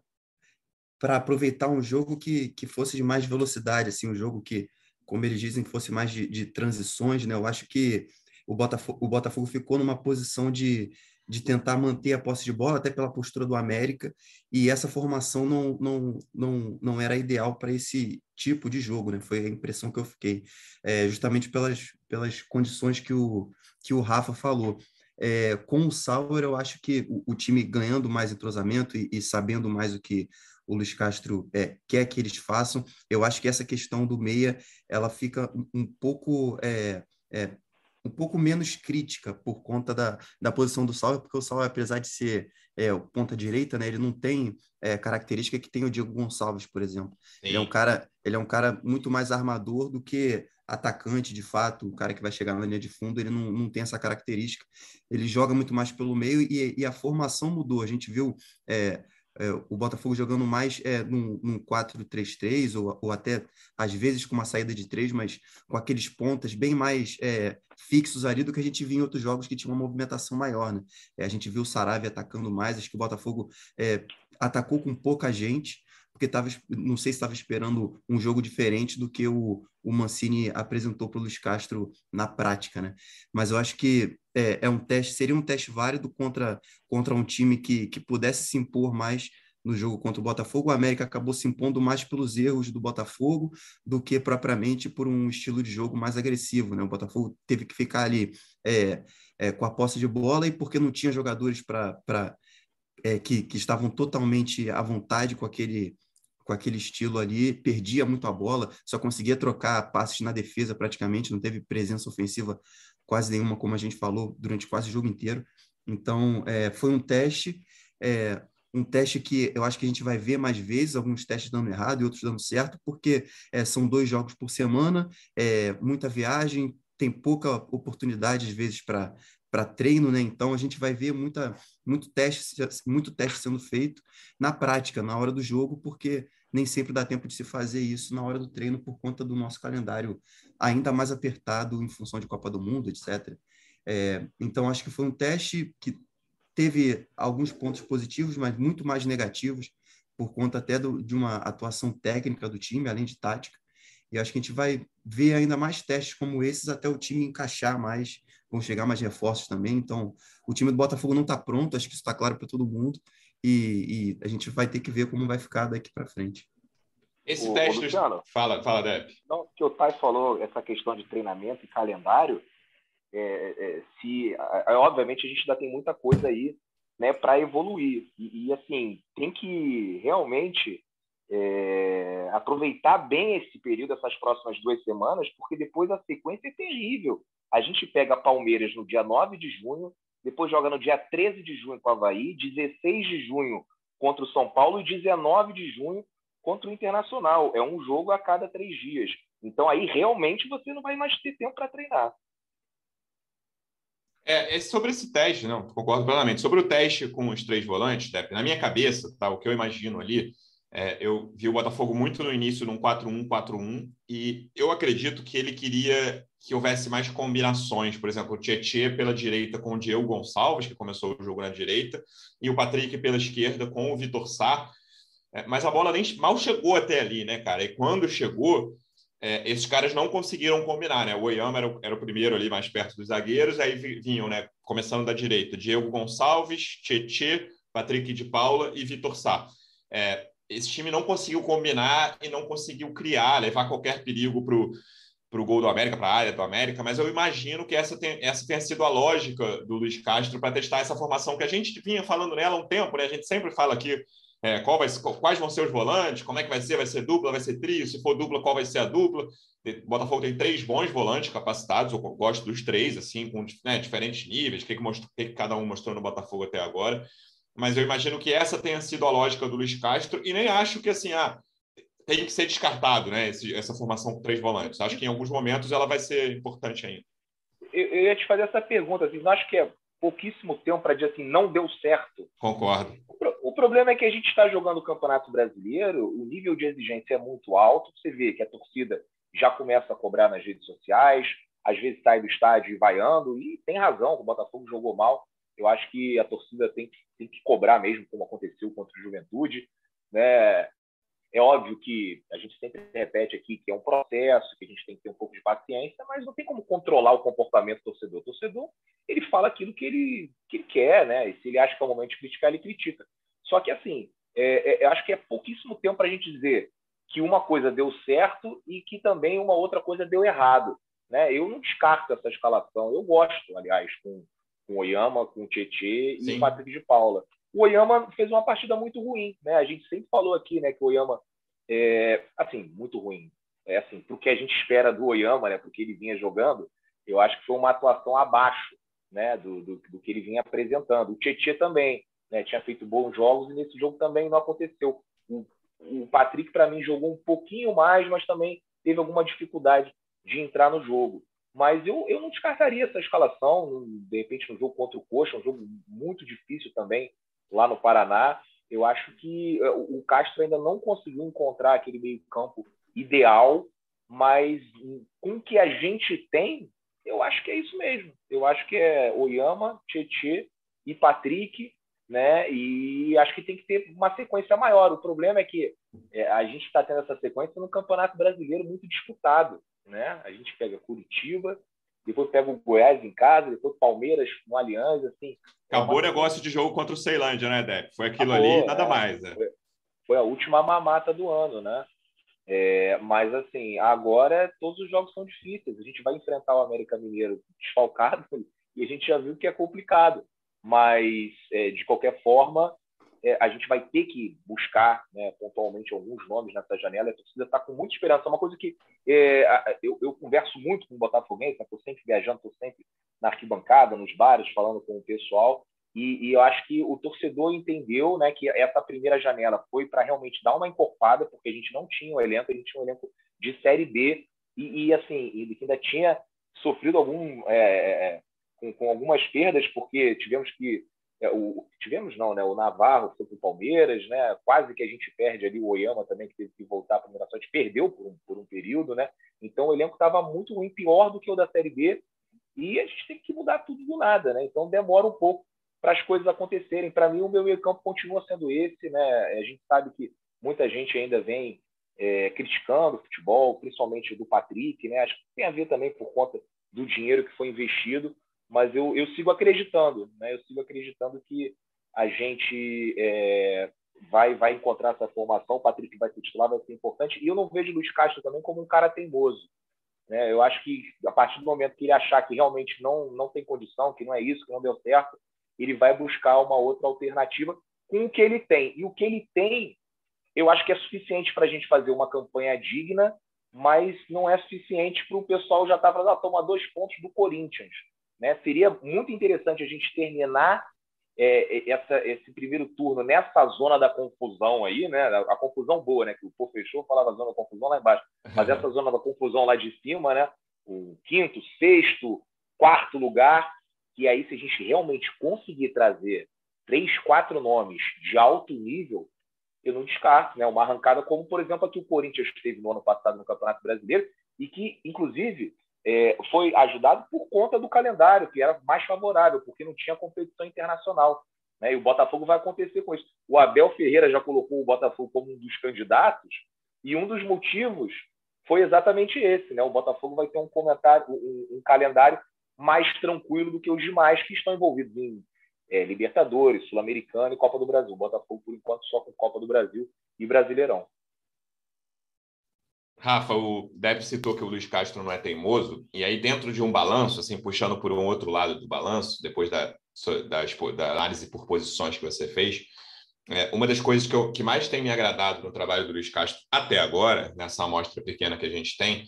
para aproveitar um jogo que, que fosse de mais velocidade, assim, um jogo que, como eles dizem, fosse mais de, de transições, né? Eu acho que o Botafogo, o Botafogo ficou numa posição de, de tentar manter a posse de bola, até pela postura do América, e essa formação não, não, não, não era ideal para esse tipo de jogo, né? Foi a impressão que eu fiquei, é, justamente pelas, pelas condições que o, que o Rafa falou. É, com o Sauer, eu acho que o, o time ganhando mais entrosamento e, e, sabendo mais o que o Luiz Castro é, quer que eles façam, eu acho que essa questão do meia, ela fica um, pouco... É, é, um pouco menos crítica por conta da, da posição do Sauer, porque o Sauer, apesar de ser é, ponta direita, né, ele não tem é, característica que tem o Diego Gonçalves, por exemplo. Ele é um cara, ele é um cara muito mais armador do que atacante, de fato, o cara que vai chegar na linha de fundo, ele não, não tem essa característica. Ele joga muito mais pelo meio e, e a formação mudou. A gente viu é, é, o Botafogo jogando mais é, num, num 4-3-3, ou, ou até às vezes com uma saída de três, mas com aqueles pontas bem mais é, fixos ali do que a gente viu em outros jogos que tinha uma movimentação maior. Né? É, a gente viu o Saravia atacando mais, acho que o Botafogo é, atacou com pouca gente, porque tava, não sei se estava esperando um jogo diferente do que o, o Mancini apresentou para o Luiz Castro na prática, né? Mas eu acho que é, é, um teste, seria um teste válido contra, contra um time que, que pudesse se impor mais no jogo contra o Botafogo. O América acabou se impondo mais pelos erros do Botafogo do que propriamente por um estilo de jogo mais agressivo, né? O Botafogo teve que ficar ali é, é, com a posse de bola e porque não tinha jogadores para é, que, que estavam totalmente à vontade com aquele com aquele estilo ali, perdia muito a bola, só conseguia trocar passes na defesa praticamente, não teve presença ofensiva quase nenhuma, como a gente falou, durante quase o jogo inteiro. Então, é, foi um teste, é, um teste que eu acho que a gente vai ver mais vezes, alguns testes dando errado e outros dando certo, porque é, são dois jogos por semana, é, muita viagem, tem pouca oportunidade, às vezes, para para treino, né? Então a gente vai ver muita, muito teste, muito teste sendo feito na prática, na hora do jogo, porque nem sempre dá tempo de se fazer isso na hora do treino por conta do nosso calendário ainda mais apertado em função de Copa do Mundo, etc. É, então acho que foi um teste que teve alguns pontos positivos, mas muito mais negativos por conta até do, de uma atuação técnica do time, além de tática. E acho que a gente vai ver ainda mais testes como esses até o time encaixar mais vão chegar mais reforços também. Então, o time do Botafogo não está pronto, acho que isso está claro para todo mundo. E, e, a gente vai ter que ver como vai ficar daqui para frente. Esse o, teste. Luciano, fala, fala, Deb. Não, que o Tai falou, essa questão de treinamento e calendário, é, é, se, é, obviamente a gente ainda tem muita coisa aí né, para evoluir. E, e, assim, tem que realmente é, aproveitar bem esse período, essas próximas duas semanas, porque depois a sequência é terrível. A gente pega Palmeiras no dia 9 de junho, depois joga no dia 13 de junho com o Havaí, 16 de junho contra o São Paulo e 19 de junho contra o Internacional. É um jogo a cada três dias. Então aí realmente você não vai mais ter tempo para treinar. É, é, sobre esse teste, não, concordo plenamente. Sobre o teste com os três volantes, na minha cabeça, tá, o que eu imagino ali, é, eu vi o Botafogo muito no início num 4-1-4-1 e eu acredito que ele queria que houvesse mais combinações. Por exemplo, o Tietê pela direita com o Diego Gonçalves, que começou o jogo na direita, e o Patrick pela esquerda com o Vitor Sá. É, mas a bola nem mal chegou até ali, né, cara? E quando chegou, é, esses caras não conseguiram combinar, né? O Oyama era, era, o primeiro ali mais perto dos zagueiros, aí vinham, né, começando da direita, Diego Gonçalves, Tietê, Patrick de Paula e Vitor Sá. É, esse time não conseguiu combinar e não conseguiu criar, levar qualquer perigo para o gol do América, para a área do América, mas eu imagino que essa, tem, essa tenha sido a lógica do Luiz Castro para testar essa formação que a gente vinha falando nela há um tempo, né? A gente sempre fala aqui é, qual vai, quais vão ser os volantes, como é que vai ser, vai ser dupla, vai ser trio, se for dupla, qual vai ser a dupla. O Botafogo tem três bons volantes capacitados, eu gosto dos três, assim, com né, diferentes níveis, o que, que, mostrou, que, que cada um mostrou no Botafogo até agora mas eu imagino que essa tenha sido a lógica do Luiz Castro e nem acho que assim, ah, tem que ser descartado, né, esse, essa formação com três volantes. Acho que em alguns momentos ela vai ser importante ainda. Eu, eu ia te fazer essa pergunta, assim, não acho que é pouquíssimo tempo para dizer assim, não deu certo. Concordo. O, o problema é que a gente está jogando o Campeonato Brasileiro, o nível de exigência é muito alto, você vê que a torcida já começa a cobrar nas redes sociais, às vezes sai do estádio e vaiando, e tem razão, o Botafogo jogou mal, eu acho que a torcida tem que, tem que cobrar mesmo, como aconteceu contra o Juventude. Né? É óbvio que a gente sempre repete aqui que é um processo, que a gente tem que ter um pouco de paciência, mas não tem como controlar o comportamento do torcedor. O torcedor, ele fala aquilo que ele, que ele quer, né? E se ele acha que é o momento de criticar, ele critica. Só que, assim, é, é, eu acho que é pouquíssimo tempo para a gente dizer que uma coisa deu certo e que também uma outra coisa deu errado. Né? Eu não descarto essa escalação. Eu gosto, aliás, com com o Oyama, com o Tietê e o Patrick de Paula. O Oyama fez uma partida muito ruim, né? A gente sempre falou aqui, né, que o Oyama é, assim, muito ruim. É assim, pro que a gente espera do Oyama, né, porque ele vinha jogando, eu acho que foi uma atuação abaixo, né, do, do, do que ele vinha apresentando. O Tietê também, né, tinha feito bons jogos e nesse jogo também não aconteceu. O, o Patrick para mim jogou um pouquinho mais, mas também teve alguma dificuldade de entrar no jogo. Mas eu, eu não descartaria essa escalação, de repente, no jogo contra o Coxa, um jogo muito difícil também lá no Paraná. Eu acho que eh, o Castro ainda não conseguiu encontrar aquele meio-campo ideal, mas com o que a gente tem, eu acho que é isso mesmo. Eu acho que é Oyama, Tietê e Patrick, né? E acho que tem que ter uma sequência maior. O problema é que é, a gente está tendo essa sequência no Campeonato Brasileiro muito disputado. né? A gente pega Curitiba, depois pega o Goiás em casa, depois Palmeiras no Aliança, assim. É Acabou o negócio de jogo contra o Ceilândia, né, Depp? Foi aquilo Acabou, ali nada é, mais. Né? Foi, foi, a última mamata do ano, né? É, mas, assim, agora todos os jogos são difíceis. A gente vai enfrentar o América Mineiro desfalcado e a gente já viu que é complicado. Mas, é, de qualquer forma, é, a gente vai ter que buscar né, pontualmente alguns nomes nessa janela. A torcida está com muita esperança. Uma coisa que é, eu, eu, converso muito com o Botafoguense, estou sempre viajando, estou sempre na arquibancada, nos bares, falando com o pessoal. E, e, eu acho que o torcedor entendeu né, que essa primeira janela foi para realmente dar uma encorpada, porque a gente não tinha um elenco, a gente tinha um elenco de Série B, e, e assim, e ainda tinha sofrido algum, é, é, com, com algumas perdas, porque tivemos que é, o, tivemos não, né? O Navarro foi para o Palmeiras, né? Quase que a gente perde ali o Oyama também, que teve que voltar para a primeira sorte, perdeu por um, por um período, né? Então o elenco estava muito ruim, pior do que o da Série B, e a gente tem que mudar tudo do nada, né? Então demora um pouco para as coisas acontecerem. Para mim, o meu meio campo continua sendo esse, né? A gente sabe que muita gente ainda vem é, criticando o futebol, principalmente do Patrick, né? Acho que tem a ver também por conta do dinheiro que foi investido, mas eu, eu sigo acreditando, né? Eu sigo acreditando que a gente é, vai vai encontrar essa formação, o Patrick vai ser titular, vai ser importante. E eu não vejo o Luiz Castro também como um cara teimoso. Né? Eu acho que a partir do momento que ele achar que realmente não não tem condição, que não é isso, que não deu certo, ele vai buscar uma outra alternativa com o que ele tem. E o que ele tem, eu acho que é suficiente para a gente fazer uma campanha digna, mas não é suficiente para o pessoal já estar tá falando, ah, toma dois pontos do Corinthians. Né? Seria muito interessante a gente terminar é, é, essa, esse primeiro turno nessa zona da confusão aí, né? A, confusão boa, né? Que o Pô fechou, falava zona da confusão lá embaixo, mas essa zona da confusão lá de cima, né? O quinto, sexto, quarto lugar, que aí se a gente realmente conseguir trazer três, quatro nomes de alto nível, eu não descarto, né? Uma arrancada como, por exemplo, a que o Corinthians teve no ano passado no Campeonato Brasileiro e que, inclusive, é, foi ajudado por conta do calendário, que era mais favorável, porque não tinha competição internacional. Né? E o Botafogo vai acontecer com isso. O Abel Ferreira já colocou o Botafogo como um dos candidatos, e um dos motivos foi exatamente esse. Né? O Botafogo vai ter um, comentário, um, um calendário mais tranquilo do que os demais que estão envolvidos em é, Libertadores, Sul-Americana e Copa do Brasil. O Botafogo, por enquanto, só com Copa do Brasil e Brasileirão. Rafa, o Deb citou que o Luiz Castro não é teimoso, e aí dentro de um balanço, assim, puxando por um outro lado do balanço, depois da, da, da análise por posições que você fez, é, uma das coisas que, eu, que mais tem me agradado no trabalho do Luiz Castro até agora, nessa amostra pequena que a gente tem,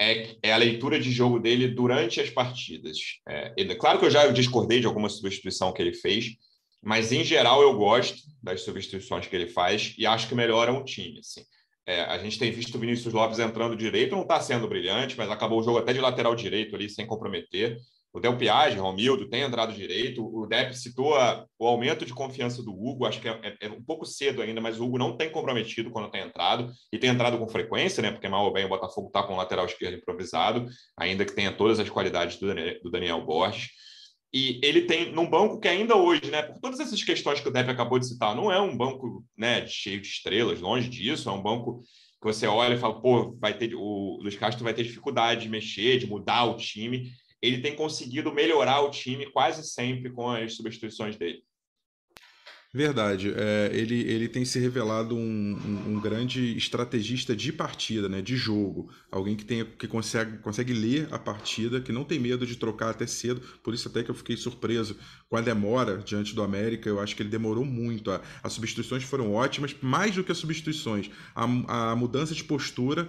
é, é a leitura de jogo dele durante as partidas. É, claro que eu já discordei de alguma substituição que ele fez, mas em geral eu gosto das substituições que ele faz e acho que melhoram o time. Assim. É, a gente tem visto o Vinícius Lopes entrando direito, não está sendo brilhante, mas acabou o jogo até de lateral direito ali, sem comprometer. O Del Piage, Romildo, tem entrado direito. O Depp citou a, o aumento de confiança do Hugo. Acho que é, é, é, um pouco cedo ainda, mas o Hugo não tem comprometido quando tem entrado. E tem entrado com frequência, né? Porque mal ou bem o Botafogo está com o lateral esquerdo improvisado, ainda que tenha todas as qualidades do Daniel, do Daniel Borges. E ele tem num banco que ainda hoje, né, por todas essas questões que o Depp acabou de citar, não é um banco né, cheio de estrelas, longe disso, é um banco que você olha e fala, pô, vai ter o Luiz Castro vai ter dificuldade de mexer, de mudar o time. Ele tem conseguido melhorar o time quase sempre com as substituições dele. Verdade. É, ele, ele tem se revelado um, um, um, grande estrategista de partida, né, de jogo. Alguém que, tem, que consegue, consegue ler a partida, que não tem medo de trocar até cedo. Por isso até que eu fiquei surpreso com a demora diante do América. Eu acho que ele demorou muito. as substituições foram ótimas, mais do que as substituições. A, a mudança de postura,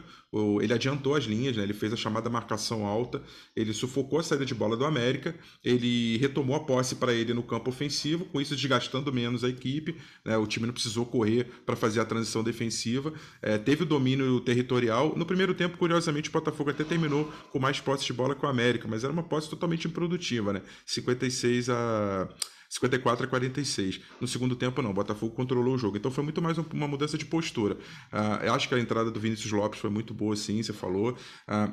ele adiantou as linhas, né, ele fez a chamada marcação alta, ele sufocou a saída de bola do América, ele retomou a posse para ele no campo ofensivo, com isso desgastando menos a equipe, né? o time não precisou correr para fazer a transição defensiva, é, teve o domínio territorial. No primeiro tempo, curiosamente, o Botafogo até terminou com mais posse de bola que o América, mas era uma posse totalmente improdutiva, né? 56 a 54 a 46. No segundo tempo, não, o Botafogo controlou o jogo. Então foi muito mais uma mudança de postura. Uh, acho que a entrada do Vinícius Lopes foi muito boa, sim, você falou. Uh,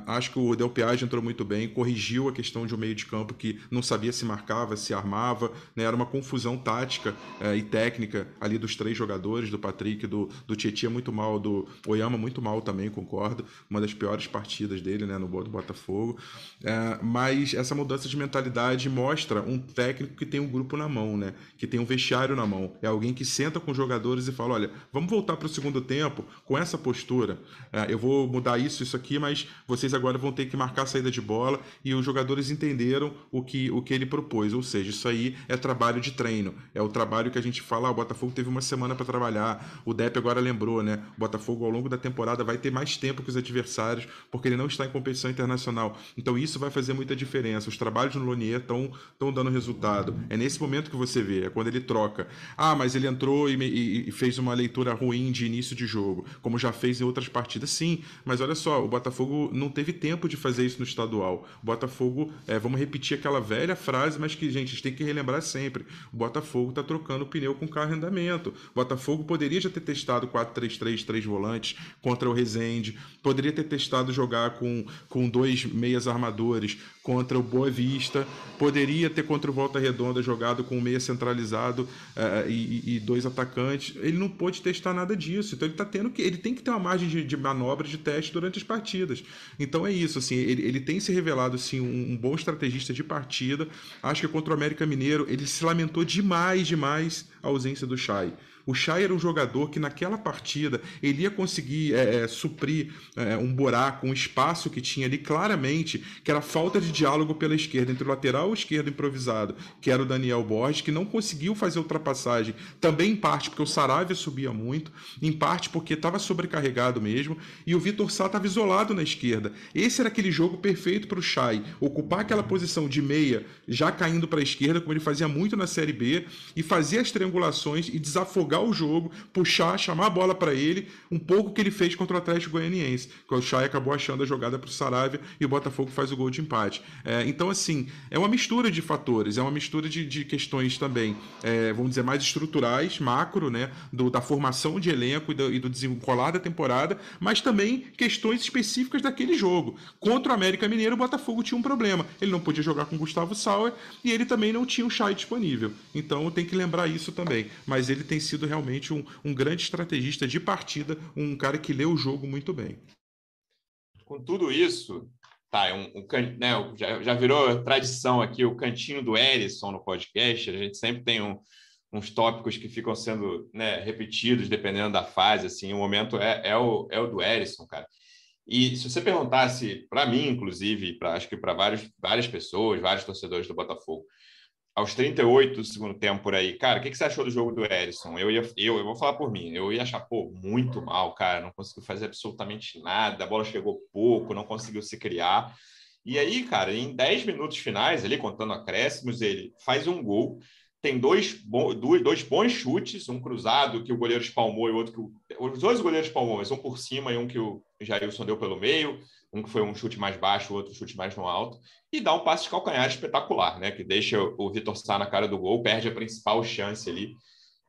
acho que o Del Piage entrou muito bem, corrigiu a questão de um meio de campo que não sabia se marcava, se armava, né? era uma confusão tática uh, e técnica ali dos três jogadores, do Patrick, do, do Tietchan muito mal, do Oyama muito mal também, concordo. Uma das piores partidas dele né, no do Botafogo. Uh, mas essa mudança de mentalidade mostra um técnico que tem um grupo na mão, né? que tem um vestiário na mão. É alguém que senta com os jogadores e fala: olha, vamos voltar para o segundo tempo com essa postura. Uh, eu vou mudar isso, isso aqui, mas vocês agora vão ter que marcar a saída de bola. E os jogadores entenderam o que, o que ele propôs. Ou seja, isso aí é trabalho de treino. É o trabalho que a gente fala: ah, o Botafogo teve uma semana para trabalhar. O Depp agora lembrou, né? O Botafogo ao longo da temporada vai ter mais tempo que os adversários, porque ele não está em competição internacional. Então isso vai fazer muita diferença. Os trabalhos no Lonier estão dando resultado. É nesse momento que você vê, é quando ele troca. Ah, mas ele entrou e, e, e fez uma leitura ruim de início de jogo, como já fez em outras partidas. Sim, mas olha só, o Botafogo não teve tempo de fazer isso no estadual. O Botafogo, é, vamos repetir aquela velha frase, mas que, gente, a gente tem que relembrar sempre. O Botafogo está trocando pneu com carro em andamento. O Botafogo poderia já ter testado 4-3-3, três volantes contra o Rezende, poderia ter testado jogar com, com dois meias armadores contra o Boa Vista, poderia ter contra o Volta Redonda jogado com um meia centralizado uh, e, e, dois atacantes. Ele não pôde testar nada disso, então ele tá tendo que ele tem que ter uma margem de, de manobra de teste durante as partidas. Então é isso, assim, ele, ele tem se revelado assim um, um bom estrategista de partida. Acho que contra o América Mineiro ele se lamentou demais, demais a ausência do Chay. O Chay era um jogador que naquela partida ele ia conseguir é, é, suprir é, um buraco, um espaço que tinha ali claramente, que era falta de diálogo pela esquerda, entre o lateral esquerdo improvisado, que era o Daniel Borges, que não conseguiu fazer ultrapassagem, também em parte porque o Saravia subia muito, em parte porque estava sobrecarregado mesmo, e o Vitor Sá estava isolado na esquerda. Esse era aquele jogo perfeito para o Chay, ocupar aquela posição de meia, já caindo para a esquerda, como ele fazia muito na Série B, e fazer as triangulações e desafogar jogar o jogo, puxar, chamar a bola para ele, um pouco que ele fez contra o Atlético Goianiense, que o Chay acabou achando a jogada para o Saravia e o Botafogo faz o gol de empate. É, então, assim, é uma mistura de fatores, é uma mistura de, de questões também, é, vamos dizer, mais estruturais, macro, né, do, da formação de elenco e do, e do desenrolar da temporada, mas também questões específicas daquele jogo. Contra o América Mineiro, o Botafogo tinha um problema. Ele não podia jogar com o Gustavo Sauer e ele também não tinha o Chay disponível. Então, tem que lembrar isso também. Mas ele tem sido sido realmente um, um grande estrategista de partida, um cara que lê o jogo muito bem. Com tudo isso, tá, é um, um né, já, já virou tradição aqui o cantinho do Erison no podcast. A gente sempre tem um, uns tópicos que ficam sendo né, repetidos dependendo da fase. Assim, o momento é, é, o, é o do Erison, cara. E se você perguntasse para mim, inclusive, para acho que para várias pessoas, vários torcedores do Botafogo, aos 38 do segundo tempo por aí, cara, o que, que você achou do jogo do Erisson? Eu, ia, eu, eu vou falar por mim, eu ia achar, pô, muito mal, cara, não conseguiu fazer absolutamente nada, a bola chegou pouco, não conseguiu se criar. E aí, cara, em 10 minutos finais, ali, contando acréscimos, ele faz um gol, tem dois, dois bons chutes, um cruzado que o goleiro espalmou e outro que o, os dois goleiros espalmou, mas um por cima e um que o Jailson deu pelo meio, um que foi um chute mais baixo, outro chute mais no alto, e dá um passe de calcanhar espetacular, né? Que deixa o Vitor Sá na cara do gol, perde a principal chance ali.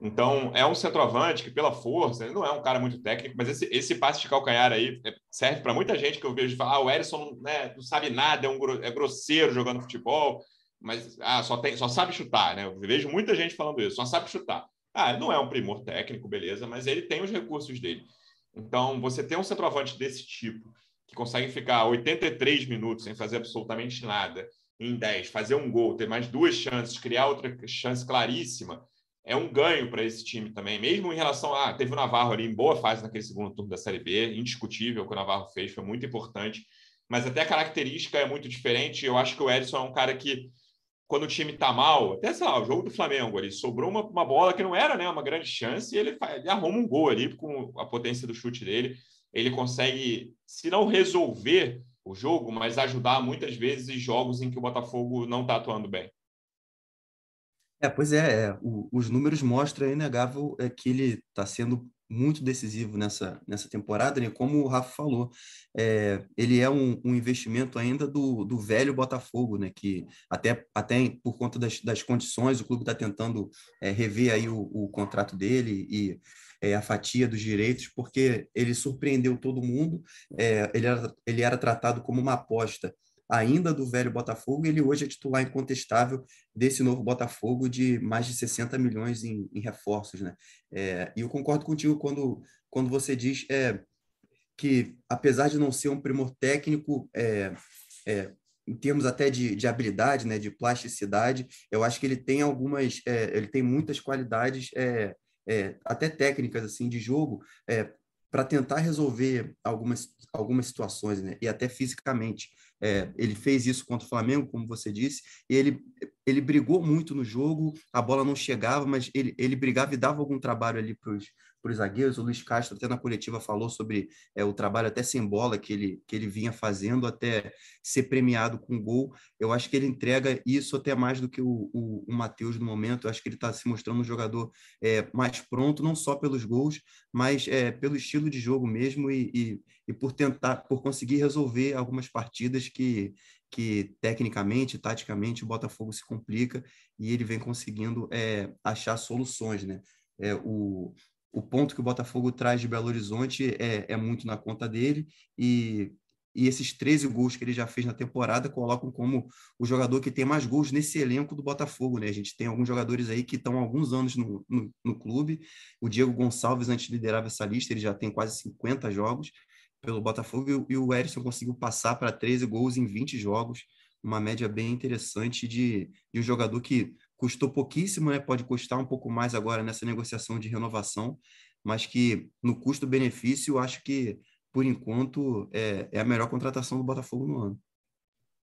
Então, é um centroavante que, pela força, ele não é um cara muito técnico, mas esse, esse passe de calcanhar aí é, serve para muita gente que eu vejo falar: ah, o Erisson né, não sabe nada, é, um, é grosseiro jogando futebol, mas ah, só, tem, só sabe chutar, né? Eu vejo muita gente falando isso, só sabe chutar. Ah, não é um primor técnico, beleza, mas ele tem os recursos dele. Então, você tem um centroavante desse tipo, que consegue ficar 83 minutos sem fazer absolutamente nada, em 10, fazer um gol, ter mais duas chances, criar outra chance claríssima, é um ganho para esse time também, mesmo em relação a. Teve o Navarro ali em boa fase naquele segundo turno da Série B, indiscutível o que o Navarro fez, foi muito importante, mas até a característica é muito diferente. Eu acho que o Edson é um cara que, quando o time está mal, até sei lá, o jogo do Flamengo ali, sobrou uma, uma bola que não era né, uma grande chance e ele, ele arruma um gol ali com a potência do chute dele ele consegue, se não resolver o jogo, mas ajudar muitas vezes jogos em que o Botafogo não está atuando bem. É, pois é, é o, os números mostram, é inegável, é que ele está sendo muito decisivo nessa, nessa temporada, né? Como o Rafa falou, é, ele é um, um, investimento ainda do, do velho Botafogo, né? Que até, até por conta das, das condições, o clube está tentando é, rever aí o, o contrato dele e é, a fatia dos direitos, porque ele surpreendeu todo mundo. É, ele, era, ele era tratado como uma aposta ainda do velho Botafogo, ele hoje é titular incontestável desse novo Botafogo de mais de 60 milhões em, em reforços. Né? É, e eu concordo contigo quando, quando você diz é, que, apesar de não ser um primor técnico, é, é, em termos até de, de habilidade, né, de plasticidade, eu acho que ele tem algumas, é, ele tem muitas qualidades, é, até técnicas assim de jogo, para tentar resolver algumas, algumas situações, né, e até fisicamente. É, ele fez isso contra o Flamengo, como você disse, e ele, ele brigou muito no jogo, a bola não chegava, mas ele, ele brigava e dava algum trabalho ali para os para os zagueiros. O Luiz Castro, até na coletiva, falou sobre é, o trabalho até sem bola que ele, que ele vinha fazendo até ser premiado com gol. Eu acho que ele entrega isso até mais do que o, o, o Matheus no momento. Eu acho que ele está se mostrando um jogador é, mais pronto, não só pelos gols, mas é, pelo estilo de jogo mesmo e, e, e por tentar, por conseguir resolver algumas partidas que, que tecnicamente, taticamente, o Botafogo se complica e ele vem conseguindo é, achar soluções, né? É, o, o ponto que o Botafogo traz de Belo Horizonte é, é muito na conta dele e, e esses 13 gols que ele já fez na temporada colocam como o jogador que tem mais gols nesse elenco do Botafogo, né? A gente tem alguns jogadores aí que estão há alguns anos no, no, no clube. O Diego Gonçalves, antes liderava essa lista, ele já tem quase 50 jogos pelo Botafogo e, e o Erisson conseguiu passar para 13 gols em 20 jogos, uma média bem interessante de, de um jogador que custou pouquíssimo, né? pode custar um pouco mais agora nessa negociação de renovação, mas que no custo-benefício, acho que, por enquanto, é, é, a melhor contratação do Botafogo no ano.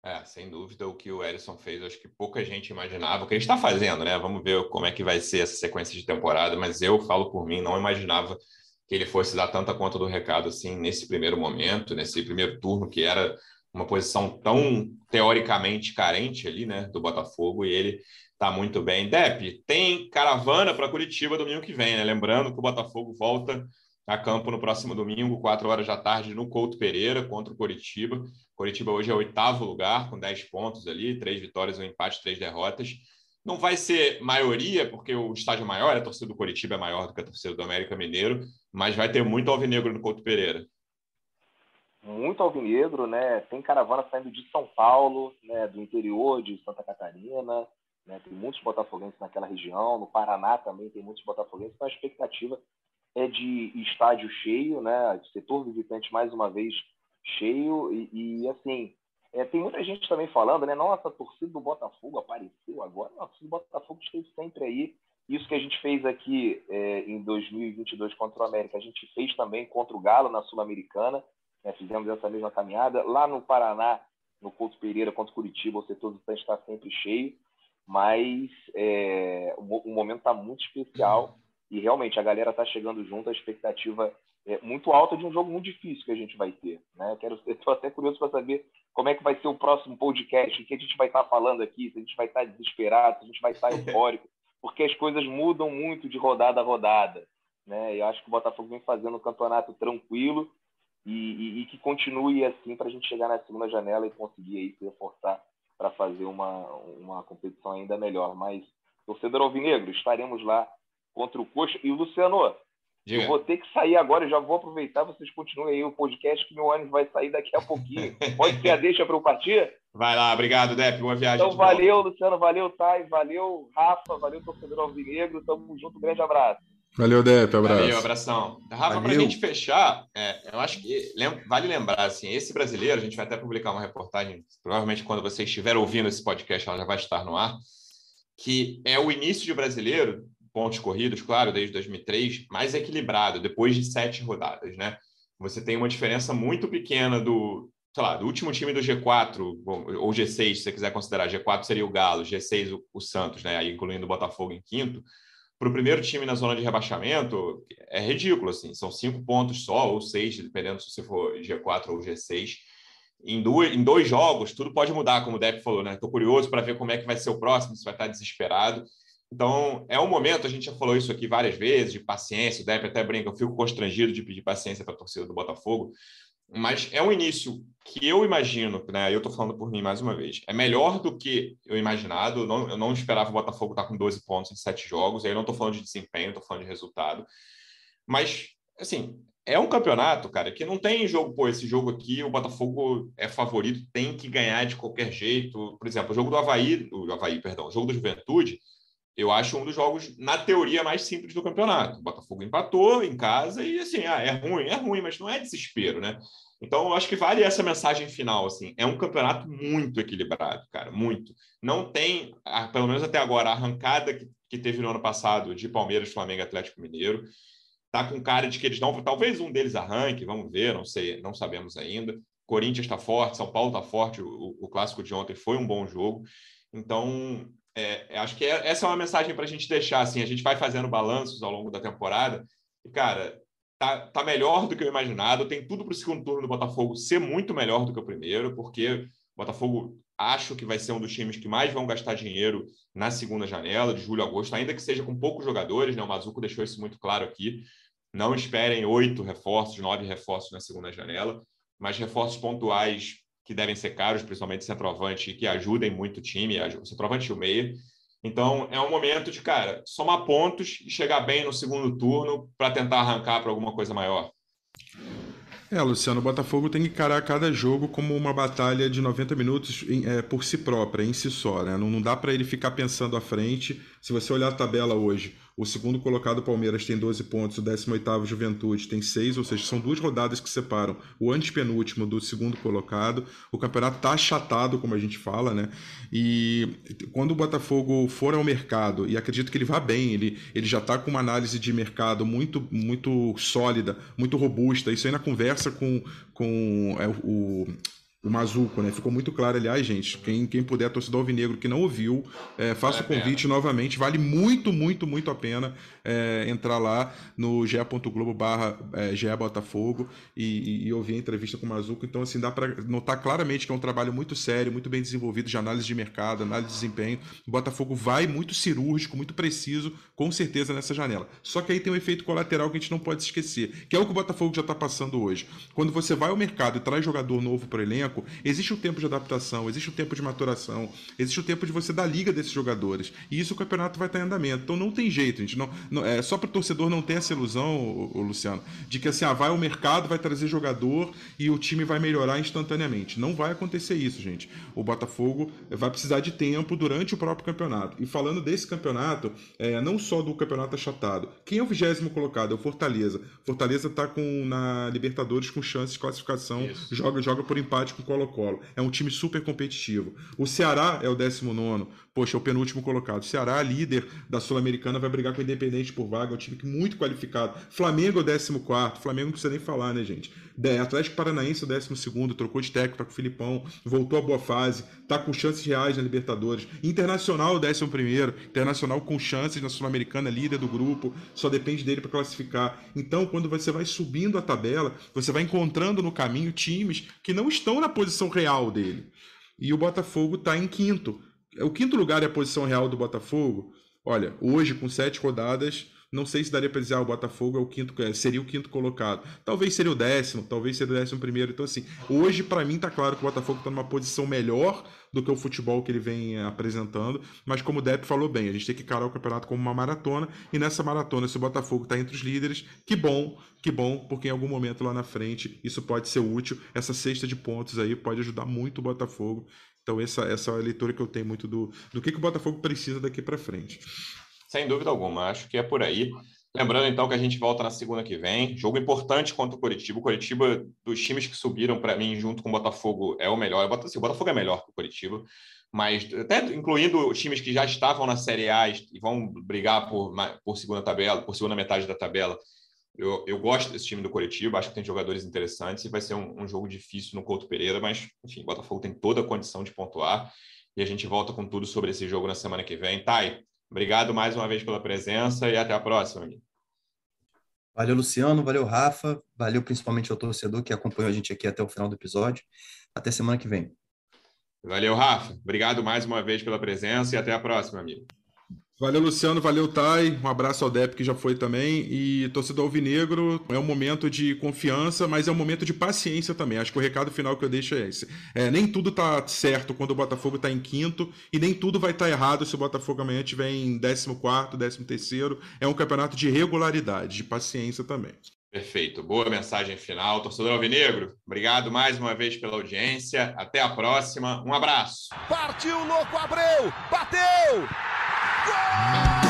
É, sem dúvida, o que o Erisson fez, acho que pouca gente imaginava, o que ele está fazendo, né? Vamos ver como é que vai ser essa sequência de temporada, mas eu falo por mim, não imaginava que ele fosse dar tanta conta do recado assim nesse primeiro momento, nesse primeiro turno, que era uma posição tão teoricamente carente ali, né, do Botafogo, e ele Tá muito bem. Dep, tem caravana para Curitiba domingo que vem, né? Lembrando que o Botafogo volta a campo no próximo domingo, 4 horas da tarde, no Couto Pereira, contra o Curitiba. Curitiba hoje é o oitavo lugar, com 10 pontos ali, três vitórias, um empate, três derrotas. Não vai ser maioria, porque o estádio é maior, a torcida do Curitiba é maior do que a torcida do América Mineiro, mas vai ter muito alvinegro no Couto Pereira. Muito alvinegro, né? Tem caravana saindo de São Paulo, né? do interior de Santa Catarina, né? Tem muitos botafoguenses naquela região, no Paraná também tem muitos botafoguenses, então a expectativa é de estádio cheio, né? setor visitante mais uma vez cheio e, e assim é, tem muita gente também falando, né? Nossa, a torcida do Botafogo apareceu agora. Não, a torcida do Botafogo esteve sempre aí. Isso que a gente fez aqui é, em 2022 contra o América, a gente fez também contra o Galo na Sul-Americana. Né? Fizemos essa mesma caminhada. Lá no Paraná, no Couto Pereira contra o Curitiba, o setor visitante está sempre cheio mas é, o, o, momento está muito especial e realmente a galera está chegando junto, a expectativa é muito alta de um jogo muito difícil que a gente vai ter. Né? Quero, estou até curioso para saber como é que vai ser o próximo podcast, o que a gente vai estar tá falando aqui, se a gente vai estar tá desesperado, se a gente vai estar tá eufórico, porque as coisas mudam muito de rodada a rodada. Né? Eu acho que o Botafogo vem fazendo um campeonato tranquilo e, e, e que continue assim para a gente chegar na segunda janela e conseguir aí se reforçar para fazer uma, uma competição ainda melhor. Mas, torcedor alvinegro, estaremos lá contra o Coxa. E o Luciano, Diga. eu vou ter que sair agora, eu já vou aproveitar, vocês continuem aí o podcast, que meu ônibus vai sair daqui a pouquinho. Pode ser a deixa para eu partir? Vai lá, obrigado, Dep, boa viagem. Então, valeu, volta. Luciano, valeu, Thay, valeu, Rafa, valeu, torcedor alvinegro, tamo junto, um grande abraço. Valeu, Depp, abraço. Valeu, abração. Rafa, para a gente fechar, é, eu acho que vale lembrar, assim, esse brasileiro, a gente vai até publicar uma reportagem, provavelmente quando você estiver ouvindo esse podcast, ela já vai estar no ar, que é o início de brasileiro, pontos corridos, claro, desde 2003, mais equilibrado, depois de sete rodadas, né? Você tem uma diferença muito pequena do, sei lá, do último time do G4, ou G6, se você quiser considerar, G4 seria o Galo, G6 o, o Santos, né? Aí incluindo o Botafogo em quinto, para o primeiro time na zona de rebaixamento, é ridículo, assim. São cinco pontos só, ou seis, dependendo se você for G4 ou G6. Em, dois, em dois jogos, tudo pode mudar, como o Depp falou, né? Estou curioso para ver como é que vai ser o próximo, se vai estar desesperado. Então, é um momento, a gente já falou isso aqui várias vezes, de paciência, o Depp até brinca, eu fico constrangido de pedir paciência para a torcida do Botafogo, mas é um início que eu imagino, né? Eu estou falando por mim mais uma vez, é melhor do que eu imaginado. Eu não, eu não esperava o Botafogo estar tá com 12 pontos em sete jogos. Aí eu não estou falando de desempenho, estou falando de resultado. Mas, assim, é um campeonato, cara, que não tem jogo, pô, esse jogo aqui, o Botafogo é favorito, tem que ganhar de qualquer jeito. Por exemplo, o jogo do Havaí, o Havaí, perdão, o jogo do Juventude, eu acho um dos jogos, na teoria, mais simples do campeonato. O Botafogo empatou em casa e, assim, ah, é ruim, é ruim, mas não é desespero, né? Então, eu acho que vale essa mensagem final, assim. É um campeonato muito equilibrado, cara, muito. Não tem, pelo menos até agora, a arrancada que, que teve no ano passado de Palmeiras, Flamengo e Atlético Mineiro. Tá com cara de que eles não... Talvez um deles arranque, vamos ver, não sei, não sabemos ainda. Corinthians está forte, São Paulo está forte, o, o clássico de ontem foi um bom jogo. Então, é, acho que é, essa é uma mensagem para a gente deixar. Assim, a gente vai fazendo balanços ao longo da temporada. E, cara, tá, tá melhor do que eu imaginado. Tem tudo para o segundo turno do Botafogo ser muito melhor do que o primeiro, porque o Botafogo acho que vai ser um dos times que mais vão gastar dinheiro na segunda janela, de julho a agosto, ainda que seja com poucos jogadores. Né? O Mazuco deixou isso muito claro aqui. Não esperem oito reforços, nove reforços na segunda janela, mas reforços pontuais que devem ser caros, principalmente centroavante, que ajudem muito o time, o centroavante e o meia. Então, é um momento de, cara, somar pontos e chegar bem no segundo turno para tentar arrancar para alguma coisa maior. É, Luciano, o Botafogo tem que encarar cada jogo como uma batalha de 90 minutos em, é, por si própria, em si só. Né? Não, não dá para ele ficar pensando à frente. Se você olhar a tabela hoje, o segundo colocado, Palmeiras, tem 12 pontos, o 18 Juventude tem 6, ou seja, são duas rodadas que separam o antepenúltimo do segundo colocado. O campeonato está achatado, como a gente fala, né? E quando o Botafogo for ao mercado, e acredito que ele vá bem, ele, ele já está com uma análise de mercado muito, muito sólida, muito robusta. Isso aí na conversa com, com é, o, o Mazuco, né? Ficou muito claro, aliás, gente. Quem, quem puder, torcedor alvinegro que não ouviu, é, faça vale o convite novamente. Vale muito, muito, muito a pena é, entrar lá no ge.globo barra é, Botafogo e, e, e, ouvir a entrevista com o Mazuco. Então, assim, dá para notar claramente que é um trabalho muito sério, muito bem desenvolvido de análise de mercado, análise de desempenho. O Botafogo vai muito cirúrgico, muito preciso, com certeza, nessa janela. Só que aí tem um efeito colateral que a gente não pode esquecer, que é o que o Botafogo já está passando hoje. Quando você vai ao mercado e traz jogador novo para o elenco, existe o tempo de adaptação, existe o tempo de maturação, existe o tempo de você dar liga desses jogadores. E isso o campeonato vai estar em andamento. Então não tem jeito, gente. Não, não é só para o torcedor não ter essa ilusão, o, o, Luciano, de que assim, ah, vai ao mercado, vai trazer jogador e o time vai melhorar instantaneamente. Não vai acontecer isso, gente. O Botafogo vai precisar de tempo durante o próprio campeonato. E falando desse campeonato, é, não só do campeonato achatado. Quem é o vigésimo colocado? É o Fortaleza. Fortaleza está com na Libertadores com chances de classificação, joga joga por empate com Colo-Colo. É um time super competitivo. O Ceará é o 19. Poxa, é o penúltimo colocado. Ceará, líder da Sul-Americana, vai brigar com o Independente por vaga. É um time muito qualificado. Flamengo é o 14. Flamengo não precisa nem falar, né, gente? Atlético Paranaense é o 12, trocou de técnico, tá com o Filipão, voltou à boa fase, tá com chances reais na Libertadores. Internacional, o 11. Internacional com chances na Sul-Americana, líder do grupo, só depende dele para classificar. Então, quando você vai subindo a tabela, você vai encontrando no caminho times que não estão na posição real dele. E o Botafogo está em quinto. O quinto lugar é a posição real do Botafogo. Olha, hoje, com sete rodadas, não sei se daria para dizer, ah, o Botafogo é o quinto, é, seria o quinto colocado. Talvez seria o décimo, talvez seria o décimo primeiro. Então, assim, hoje, para mim, tá claro que o Botafogo está numa posição melhor do que o futebol que ele vem apresentando. Mas, como o Depp falou bem, a gente tem que encarar o campeonato como uma maratona. E nessa maratona, se o Botafogo está entre os líderes, que bom, que bom, porque em algum momento lá na frente isso pode ser útil. Essa cesta de pontos aí pode ajudar muito o Botafogo. Então, essa, essa é a leitura que eu tenho muito do, do que, que o Botafogo precisa daqui para frente. Sem dúvida alguma, acho que é por aí. Lembrando então que a gente volta na segunda que vem. Jogo importante contra o Curitiba. O Curitiba, dos times que subiram para mim, junto com o Botafogo, é o melhor. Assim, o Botafogo é melhor que o Curitiba, mas até incluindo os times que já estavam na Série A e vão brigar por, por segunda tabela, por segunda metade da tabela. Eu, eu gosto desse time do Curitiba, acho que tem jogadores interessantes e vai ser um, um jogo difícil no Couto Pereira, mas enfim, o Botafogo tem toda a condição de pontuar e a gente volta com tudo sobre esse jogo na semana que vem. Thay, Obrigado mais uma vez pela presença e até a próxima. Amigo. Valeu, Luciano. Valeu, Rafa. Valeu principalmente ao torcedor que acompanhou a gente aqui até o final do episódio. Até semana que vem. Valeu, Rafa. Obrigado mais uma vez pela presença e até a próxima, amigo. Valeu, Luciano. Valeu, Thay. Um abraço ao Dep, que já foi também. E torcedor alvinegro, é um momento de confiança, mas é um momento de paciência também. Acho que o recado final que eu deixo é esse. É, nem tudo tá certo quando o Botafogo está em quinto, e nem tudo vai estar tá errado se o Botafogo amanhã estiver em 14, 13. É um campeonato de regularidade, de paciência também. Perfeito. Boa mensagem final. Torcedor Alvinegro, obrigado mais uma vez pela audiência. Até a próxima. Um abraço. Partiu, louco, Abreu! Bateu! É